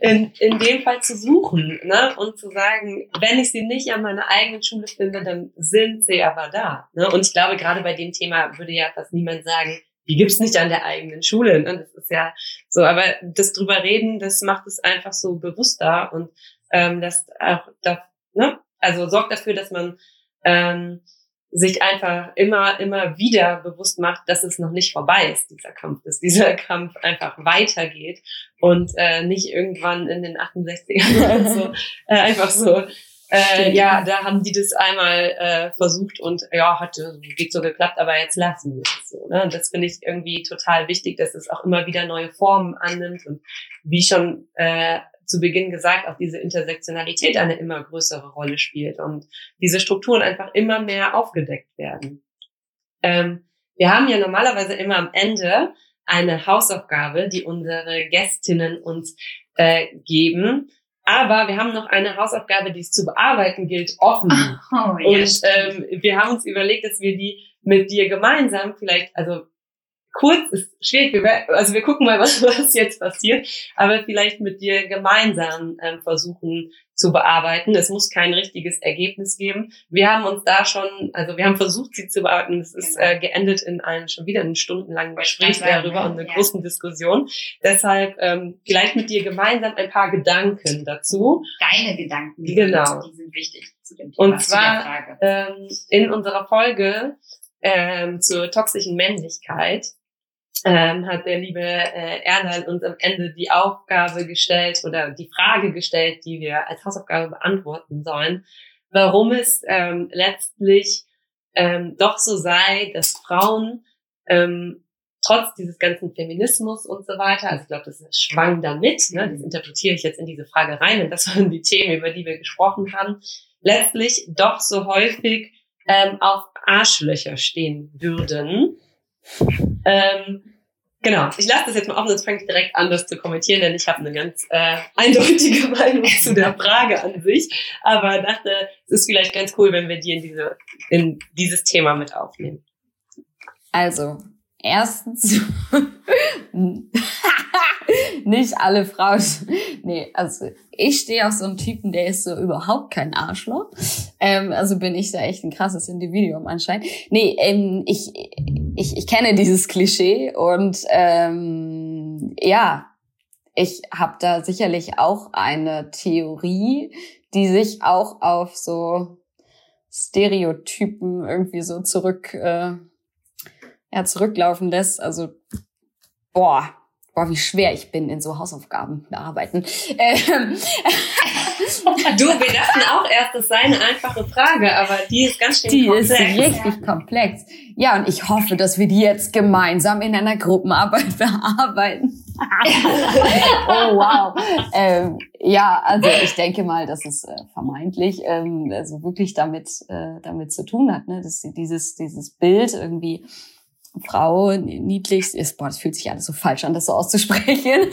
in, in dem Fall zu suchen ne? und zu sagen, wenn ich sie nicht an meiner eigenen Schule finde, dann sind sie aber da. Ne? Und ich glaube, gerade bei dem Thema würde ja fast niemand sagen, die gibt's nicht an der eigenen Schule. Ne? Das ist ja so, aber das drüber reden, das macht es einfach so bewusster und ähm, das auch, das, ne? also sorgt dafür, dass man ähm, sich einfach immer, immer wieder bewusst macht, dass es noch nicht vorbei ist, dieser Kampf, dass dieser Kampf einfach weitergeht und äh, nicht irgendwann in den 68ern so äh, einfach so äh, ja, da haben die das einmal äh, versucht und ja, hat geht so geklappt, aber jetzt lassen wir es so. Ne? Und das finde ich irgendwie total wichtig, dass es auch immer wieder neue Formen annimmt und wie schon äh, zu Beginn gesagt, auch diese Intersektionalität eine immer größere Rolle spielt und diese Strukturen einfach immer mehr aufgedeckt werden. Ähm, wir haben ja normalerweise immer am Ende eine Hausaufgabe, die unsere Gästinnen uns äh, geben. Aber wir haben noch eine Hausaufgabe, die es zu bearbeiten gilt, offen. Oh, ja, und ähm, wir haben uns überlegt, dass wir die mit dir gemeinsam vielleicht, also kurz ist schwierig, also wir gucken mal, was, was jetzt passiert, aber vielleicht mit dir gemeinsam ähm, versuchen zu bearbeiten. Es muss kein richtiges Ergebnis geben. Wir haben uns da schon, also wir haben versucht, sie zu bearbeiten. Es ist genau. äh, geendet in einem schon wieder einen stundenlangen Gespräch darüber und einer ja. großen Diskussion. Deshalb ähm, vielleicht mit dir gemeinsam ein paar Gedanken dazu. Deine Gedanken, die, genau. Sind, die sind wichtig zu dem Thema. Und zwar ähm, in unserer Folge ähm, zur toxischen Männlichkeit ähm, hat der liebe äh, Erland uns am Ende die Aufgabe gestellt oder die Frage gestellt, die wir als Hausaufgabe beantworten sollen, warum es ähm, letztlich ähm, doch so sei, dass Frauen ähm, trotz dieses ganzen Feminismus und so weiter, also ich glaube, das schwang damit, ne, das interpretiere ich jetzt in diese Frage rein, und das waren die Themen, über die wir gesprochen haben, letztlich doch so häufig ähm, auf Arschlöcher stehen würden ähm, genau, ich lasse das jetzt mal offen, sonst fange ich direkt an, das zu kommentieren, denn ich habe eine ganz äh, eindeutige Meinung zu der Frage an sich. Aber dachte, es ist vielleicht ganz cool, wenn wir die in, diese, in dieses Thema mit aufnehmen. Also, erstens, nicht alle Frauen. Nee, also ich stehe auf so einen Typen, der ist so überhaupt kein Arschloch. Ähm, also bin ich da echt ein krasses Individuum anscheinend. Nee, ähm, ich, ich, ich kenne dieses Klischee und ähm, ja, ich habe da sicherlich auch eine Theorie, die sich auch auf so Stereotypen irgendwie so zurück äh, ja, zurücklaufen lässt. Also boah, boah, wie schwer ich bin in so Hausaufgaben bearbeiten. Ähm. Du, wir dachten auch erst, das sei eine einfache Frage, aber die ist ganz schön die komplex. Die ist richtig komplex. Ja, und ich hoffe, dass wir die jetzt gemeinsam in einer Gruppenarbeit bearbeiten. oh wow. Ähm, ja, also ich denke mal, dass es äh, vermeintlich ähm, also wirklich damit äh, damit zu tun hat, ne, dass dieses dieses Bild irgendwie Frau niedlich ist. Boah, das fühlt sich alles so falsch an, das so auszusprechen.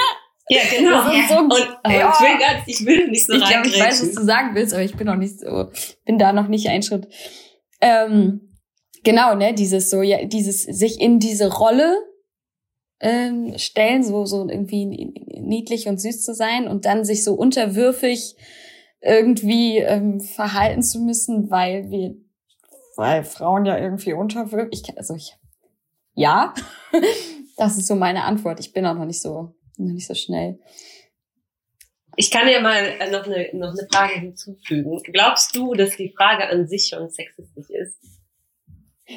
Ja, genau. So, und, ja. ich, will gar, ich will nicht so Ich glaube, ich weiß, was du sagen willst, aber ich bin noch nicht so, bin da noch nicht ein Schritt. Ähm, genau, ne, dieses so, ja, dieses sich in diese Rolle ähm, stellen, so, so irgendwie niedlich und süß zu sein und dann sich so unterwürfig irgendwie ähm, verhalten zu müssen, weil wir, weil Frauen ja irgendwie unterwürfig, also ich ja. Das ist so meine Antwort. Ich bin auch noch nicht so, noch nicht so schnell. Ich kann ja mal äh, noch eine, noch eine Frage hinzufügen. Glaubst du, dass die Frage an sich schon sexistisch ist?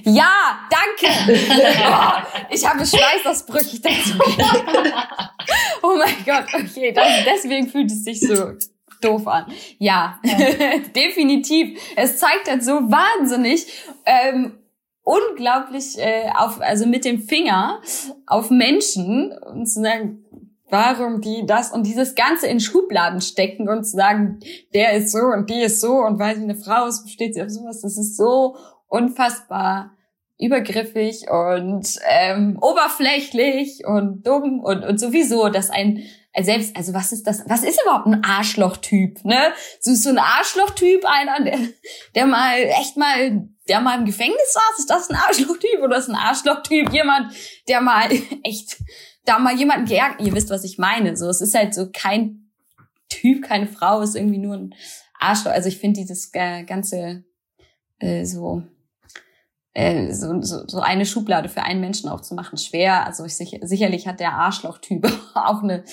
Ja, danke. oh, ich habe Schweißausbrüche dazu. oh mein Gott, okay, das, deswegen fühlt es sich so doof an. Ja, ja. definitiv. Es zeigt halt so wahnsinnig ähm, unglaublich äh, auf, also mit dem Finger auf Menschen und zu sagen, warum die das und dieses Ganze in Schubladen stecken und zu sagen, der ist so und die ist so und weil sie eine Frau ist, besteht sie auf sowas. Das ist so unfassbar übergriffig und ähm, oberflächlich und dumm und, und sowieso, dass ein selbst, also was ist das, was ist überhaupt ein Arschlochtyp, ne? So ist so ein Arschlochtyp einer, der, der mal echt mal, der mal im Gefängnis saß, ist das ein Arschlochtyp oder ist ein Arschlochtyp jemand, der mal echt, da mal jemanden geärgert, ihr wisst, was ich meine, so, es ist halt so kein Typ, keine Frau, ist irgendwie nur ein Arschloch, also ich finde dieses äh, ganze, äh, so, äh, so, so, so eine Schublade für einen Menschen aufzumachen schwer. Also ich, sicherlich hat der Arschlochtyp auch eine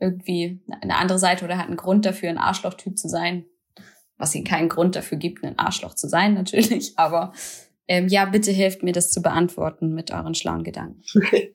irgendwie eine andere Seite oder hat einen Grund dafür, ein Arschlochtyp zu sein. Was ihnen keinen Grund dafür gibt, ein Arschloch zu sein, natürlich. Aber ähm, ja, bitte helft mir, das zu beantworten mit euren schlauen Gedanken.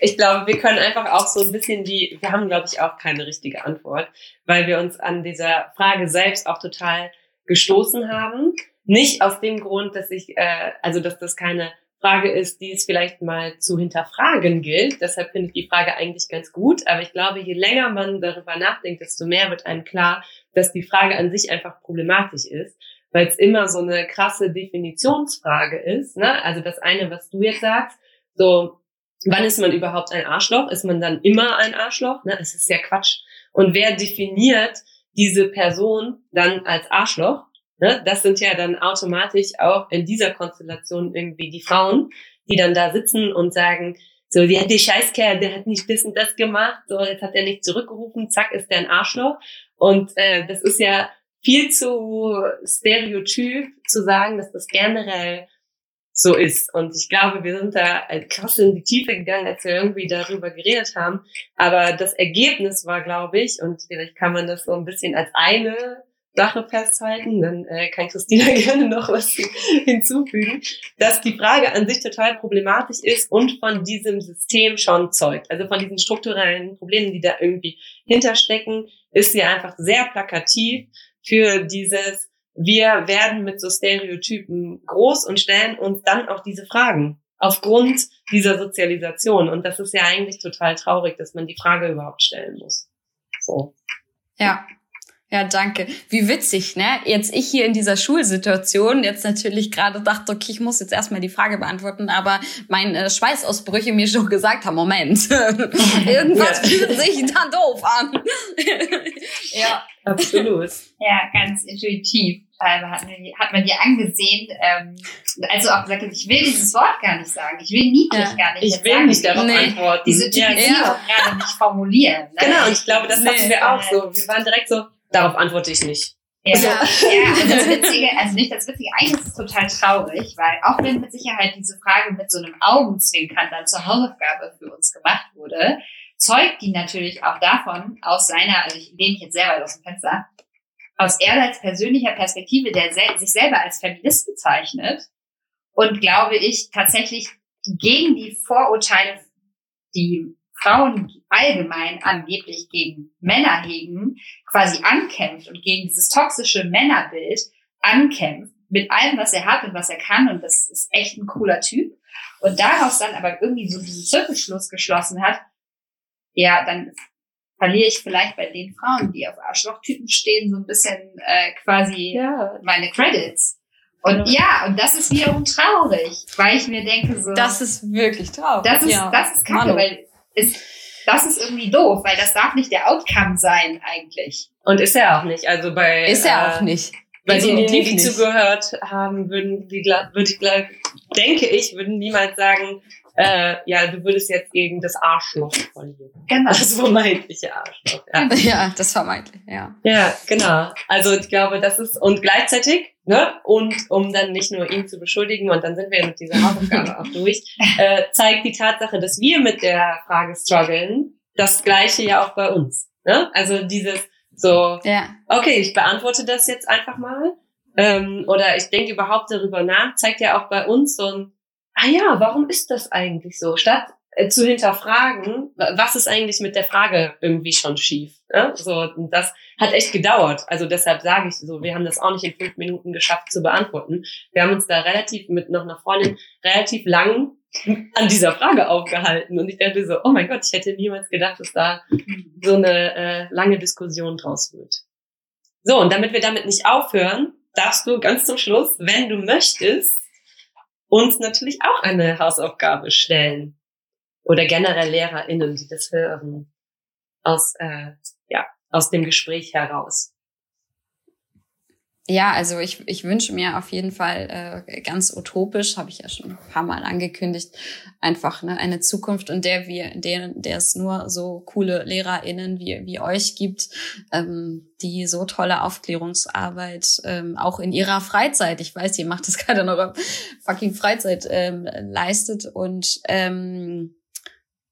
Ich glaube, wir können einfach auch so ein bisschen die, wir haben, glaube ich, auch keine richtige Antwort, weil wir uns an dieser Frage selbst auch total gestoßen haben. Nicht aus dem Grund, dass ich, äh, also dass das keine Frage ist, die es vielleicht mal zu hinterfragen gilt. Deshalb finde ich die Frage eigentlich ganz gut. Aber ich glaube, je länger man darüber nachdenkt, desto mehr wird einem klar, dass die Frage an sich einfach problematisch ist, weil es immer so eine krasse Definitionsfrage ist. Ne? Also das eine, was du jetzt sagst, so wann ist man überhaupt ein Arschloch? Ist man dann immer ein Arschloch? Ne, das ist ja Quatsch. Und wer definiert diese Person dann als Arschloch? Ne, das sind ja dann automatisch auch in dieser Konstellation irgendwie die Frauen, die dann da sitzen und sagen, so, ja, der Scheißkerl, der hat nicht das und das gemacht, so, jetzt hat er nicht zurückgerufen, zack, ist der ein Arschloch. Und äh, das ist ja viel zu stereotyp zu sagen, dass das generell so ist. Und ich glaube, wir sind da krass in die Tiefe gegangen, als wir irgendwie darüber geredet haben. Aber das Ergebnis war, glaube ich, und vielleicht kann man das so ein bisschen als eine Sache festhalten, dann äh, kann Christina gerne noch was hinzufügen, dass die Frage an sich total problematisch ist und von diesem System schon zeugt. Also von diesen strukturellen Problemen, die da irgendwie hinterstecken, ist sie einfach sehr plakativ für dieses, wir werden mit so Stereotypen groß und stellen uns dann auch diese Fragen aufgrund dieser Sozialisation. Und das ist ja eigentlich total traurig, dass man die Frage überhaupt stellen muss. So. Ja, ja, danke. Wie witzig, ne? Jetzt ich hier in dieser Schulsituation jetzt natürlich gerade dachte, okay, ich muss jetzt erstmal die Frage beantworten, aber meine äh, Schweißausbrüche mir schon gesagt haben, Moment, irgendwas fühlt sich da doof an. ja. Absolut. Ja, ganz intuitiv. Also hat, man, hat man dir angesehen, ähm, also auch gesagt, ich will dieses Wort gar nicht sagen. Ich will niedlich ja. gar nicht Ich will sagen. nicht darauf nee. antworten. Diese Typisierung ja. gerade nicht formulieren. Ne? Genau, und ich glaube, das nee. hatten wir auch so. Wir waren direkt so, Darauf antworte ich nicht. Ja, also, ja, also das Witzige, also nicht das Witzige, eigentlich ist es total traurig, weil auch wenn mit Sicherheit diese Frage mit so einem Augenzwinkern dann zur Hausaufgabe für uns gemacht wurde, zeugt die natürlich auch davon, aus seiner, also ich lehne mich jetzt sehr weit aus dem Fenster, aus er als persönlicher Perspektive, der sich selber als Feminist bezeichnet und glaube ich tatsächlich gegen die Vorurteile, die Frauen allgemein angeblich gegen Männer hegen, quasi ankämpft und gegen dieses toxische Männerbild ankämpft, mit allem, was er hat und was er kann. Und das ist echt ein cooler Typ. Und daraus dann aber irgendwie so diesen Zirkelschluss geschlossen hat, ja, dann verliere ich vielleicht bei den Frauen, die auf Arschlochtypen stehen, so ein bisschen äh, quasi ja. meine Credits. Und ja, und das ist wiederum traurig, weil ich mir denke so. Das ist wirklich traurig. Das ist, ja. das ist kacke, Manu. weil ist, das ist irgendwie doof, weil das darf nicht der Outcome sein eigentlich. Und ist er auch nicht. Also bei ist er auch äh, nicht. Bei denen, die, die zugehört haben, würden die, würde ich, denke ich, würden niemals sagen, äh, ja, du würdest jetzt gegen das Arschloch verlieren. Genau. Das vermeintliche Arschloch. Ja. ja, das vermeintliche, ja. Ja, genau. Also ich glaube, das ist, und gleichzeitig, ne, und um dann nicht nur ihn zu beschuldigen, und dann sind wir mit dieser Hausaufgabe auch durch, äh, zeigt die Tatsache, dass wir mit der Frage strugglen, das Gleiche ja auch bei uns. Ne? Also dieses so, ja. okay, ich beantworte das jetzt einfach mal. Ähm, oder ich denke überhaupt darüber nach, zeigt ja auch bei uns so ein ah ja, warum ist das eigentlich so? Statt äh, zu hinterfragen, was ist eigentlich mit der Frage irgendwie schon schief? Ne? So, das hat echt gedauert. Also deshalb sage ich so, wir haben das auch nicht in fünf Minuten geschafft zu beantworten. Wir haben uns da relativ mit noch einer Freundin relativ lang an dieser Frage aufgehalten. Und ich dachte so, oh mein Gott, ich hätte niemals gedacht, dass da so eine äh, lange Diskussion draus wird. So, und damit wir damit nicht aufhören, darfst du ganz zum Schluss, wenn du möchtest, uns natürlich auch eine Hausaufgabe stellen. Oder generell LehrerInnen, die das hören. Aus, äh, ja, aus dem Gespräch heraus. Ja, also ich, ich wünsche mir auf jeden Fall äh, ganz utopisch, habe ich ja schon ein paar Mal angekündigt, einfach ne, eine Zukunft, in der wir, in der, der es nur so coole LehrerInnen wie, wie euch gibt, ähm, die so tolle Aufklärungsarbeit ähm, auch in ihrer Freizeit, ich weiß, ihr macht das gerade noch fucking Freizeit ähm, leistet. Und ähm,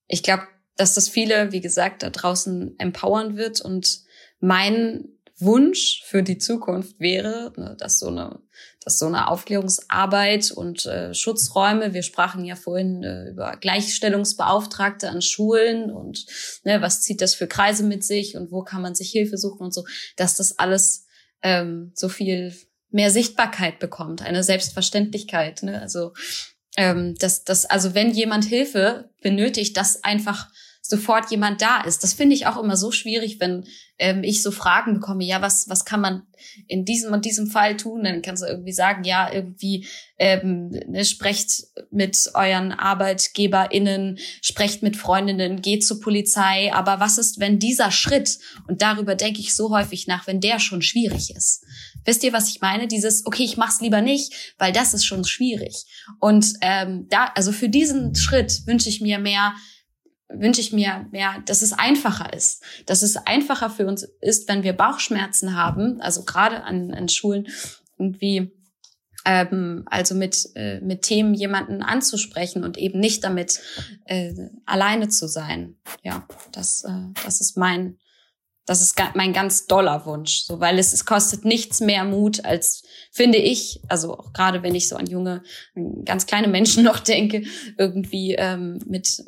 ich glaube, dass das viele, wie gesagt, da draußen empowern wird und mein Wunsch für die Zukunft wäre, ne, dass so eine, dass so eine Aufklärungsarbeit und äh, Schutzräume, wir sprachen ja vorhin äh, über Gleichstellungsbeauftragte an Schulen und ne, was zieht das für Kreise mit sich und wo kann man sich Hilfe suchen und so, dass das alles ähm, so viel mehr Sichtbarkeit bekommt, eine Selbstverständlichkeit. Ne? Also ähm, dass, dass, also wenn jemand Hilfe benötigt, das einfach sofort jemand da ist. Das finde ich auch immer so schwierig, wenn ähm, ich so Fragen bekomme, ja, was, was kann man in diesem und diesem Fall tun? Dann kannst du irgendwie sagen, ja, irgendwie ähm, ne, sprecht mit euren ArbeitgeberInnen, sprecht mit Freundinnen, geht zur Polizei. Aber was ist, wenn dieser Schritt, und darüber denke ich so häufig nach, wenn der schon schwierig ist? Wisst ihr, was ich meine? Dieses, okay, ich mach's lieber nicht, weil das ist schon schwierig. Und ähm, da, also für diesen Schritt wünsche ich mir mehr wünsche ich mir mehr, dass es einfacher ist, dass es einfacher für uns ist, wenn wir Bauchschmerzen haben, also gerade an, an Schulen irgendwie ähm, also mit äh, mit Themen jemanden anzusprechen und eben nicht damit äh, alleine zu sein. Ja, das äh, das ist mein das ist mein ganz doller Wunsch, so weil es, es kostet nichts mehr Mut als finde ich, also auch gerade wenn ich so an junge, ganz kleine Menschen noch denke, irgendwie ähm, mit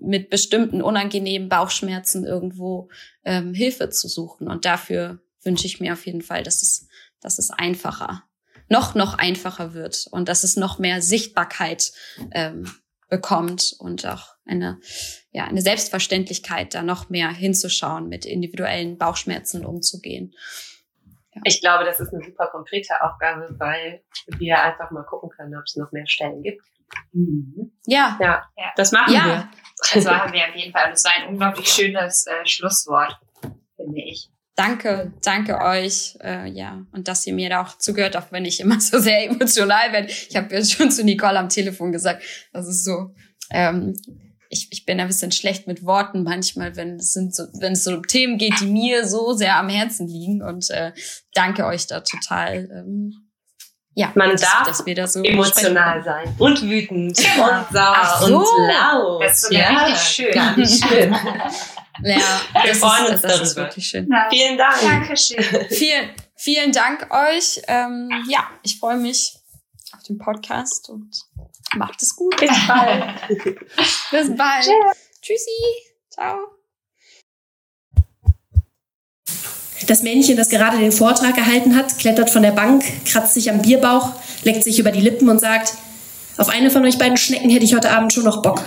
mit bestimmten unangenehmen Bauchschmerzen irgendwo ähm, Hilfe zu suchen. Und dafür wünsche ich mir auf jeden Fall, dass es dass es einfacher noch noch einfacher wird und dass es noch mehr Sichtbarkeit ähm, bekommt und auch eine, ja, eine Selbstverständlichkeit, da noch mehr hinzuschauen, mit individuellen Bauchschmerzen umzugehen. Ja. Ich glaube, das ist eine super konkrete Aufgabe, weil wir einfach mal gucken können, ob es noch mehr Stellen gibt. Mhm. Ja. ja. Ja, das machen ja. wir. Das machen wir auf jeden Fall. Und es war ein unglaublich schönes äh, Schlusswort, finde ich. Danke, danke euch, äh, ja, und dass ihr mir da auch zugehört, auch wenn ich immer so sehr emotional werde. Ich habe ja schon zu Nicole am Telefon gesagt, das ist so, ähm, ich, ich bin ein bisschen schlecht mit Worten manchmal, wenn es sind so, wenn es so um Themen geht, die mir so sehr am Herzen liegen. Und äh, danke euch da total. Ähm, ja, man dass, darf dass wir da so emotional sein und wütend genau. und sauer so. und laut. Das ist ja, richtig schön. Ganz schön. Ja, wir freuen uns das ist wirklich schön. Ja. Vielen Dank. Dankeschön. vielen, vielen Dank euch. Ähm, ja, ich freue mich auf den Podcast und macht es gut. Bis bald. Bis bald. Tschüssi. Ciao. Das Männchen, das gerade den Vortrag gehalten hat, klettert von der Bank, kratzt sich am Bierbauch, leckt sich über die Lippen und sagt, auf eine von euch beiden Schnecken hätte ich heute Abend schon noch Bock.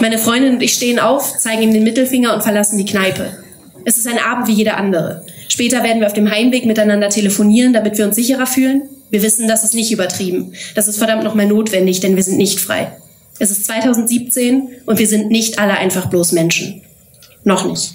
Meine Freundin und ich stehen auf, zeigen ihm den Mittelfinger und verlassen die Kneipe. Es ist ein Abend wie jeder andere. Später werden wir auf dem Heimweg miteinander telefonieren, damit wir uns sicherer fühlen. Wir wissen, das ist nicht übertrieben. Das ist verdammt nochmal notwendig, denn wir sind nicht frei. Es ist 2017 und wir sind nicht alle einfach bloß Menschen. Noch nicht.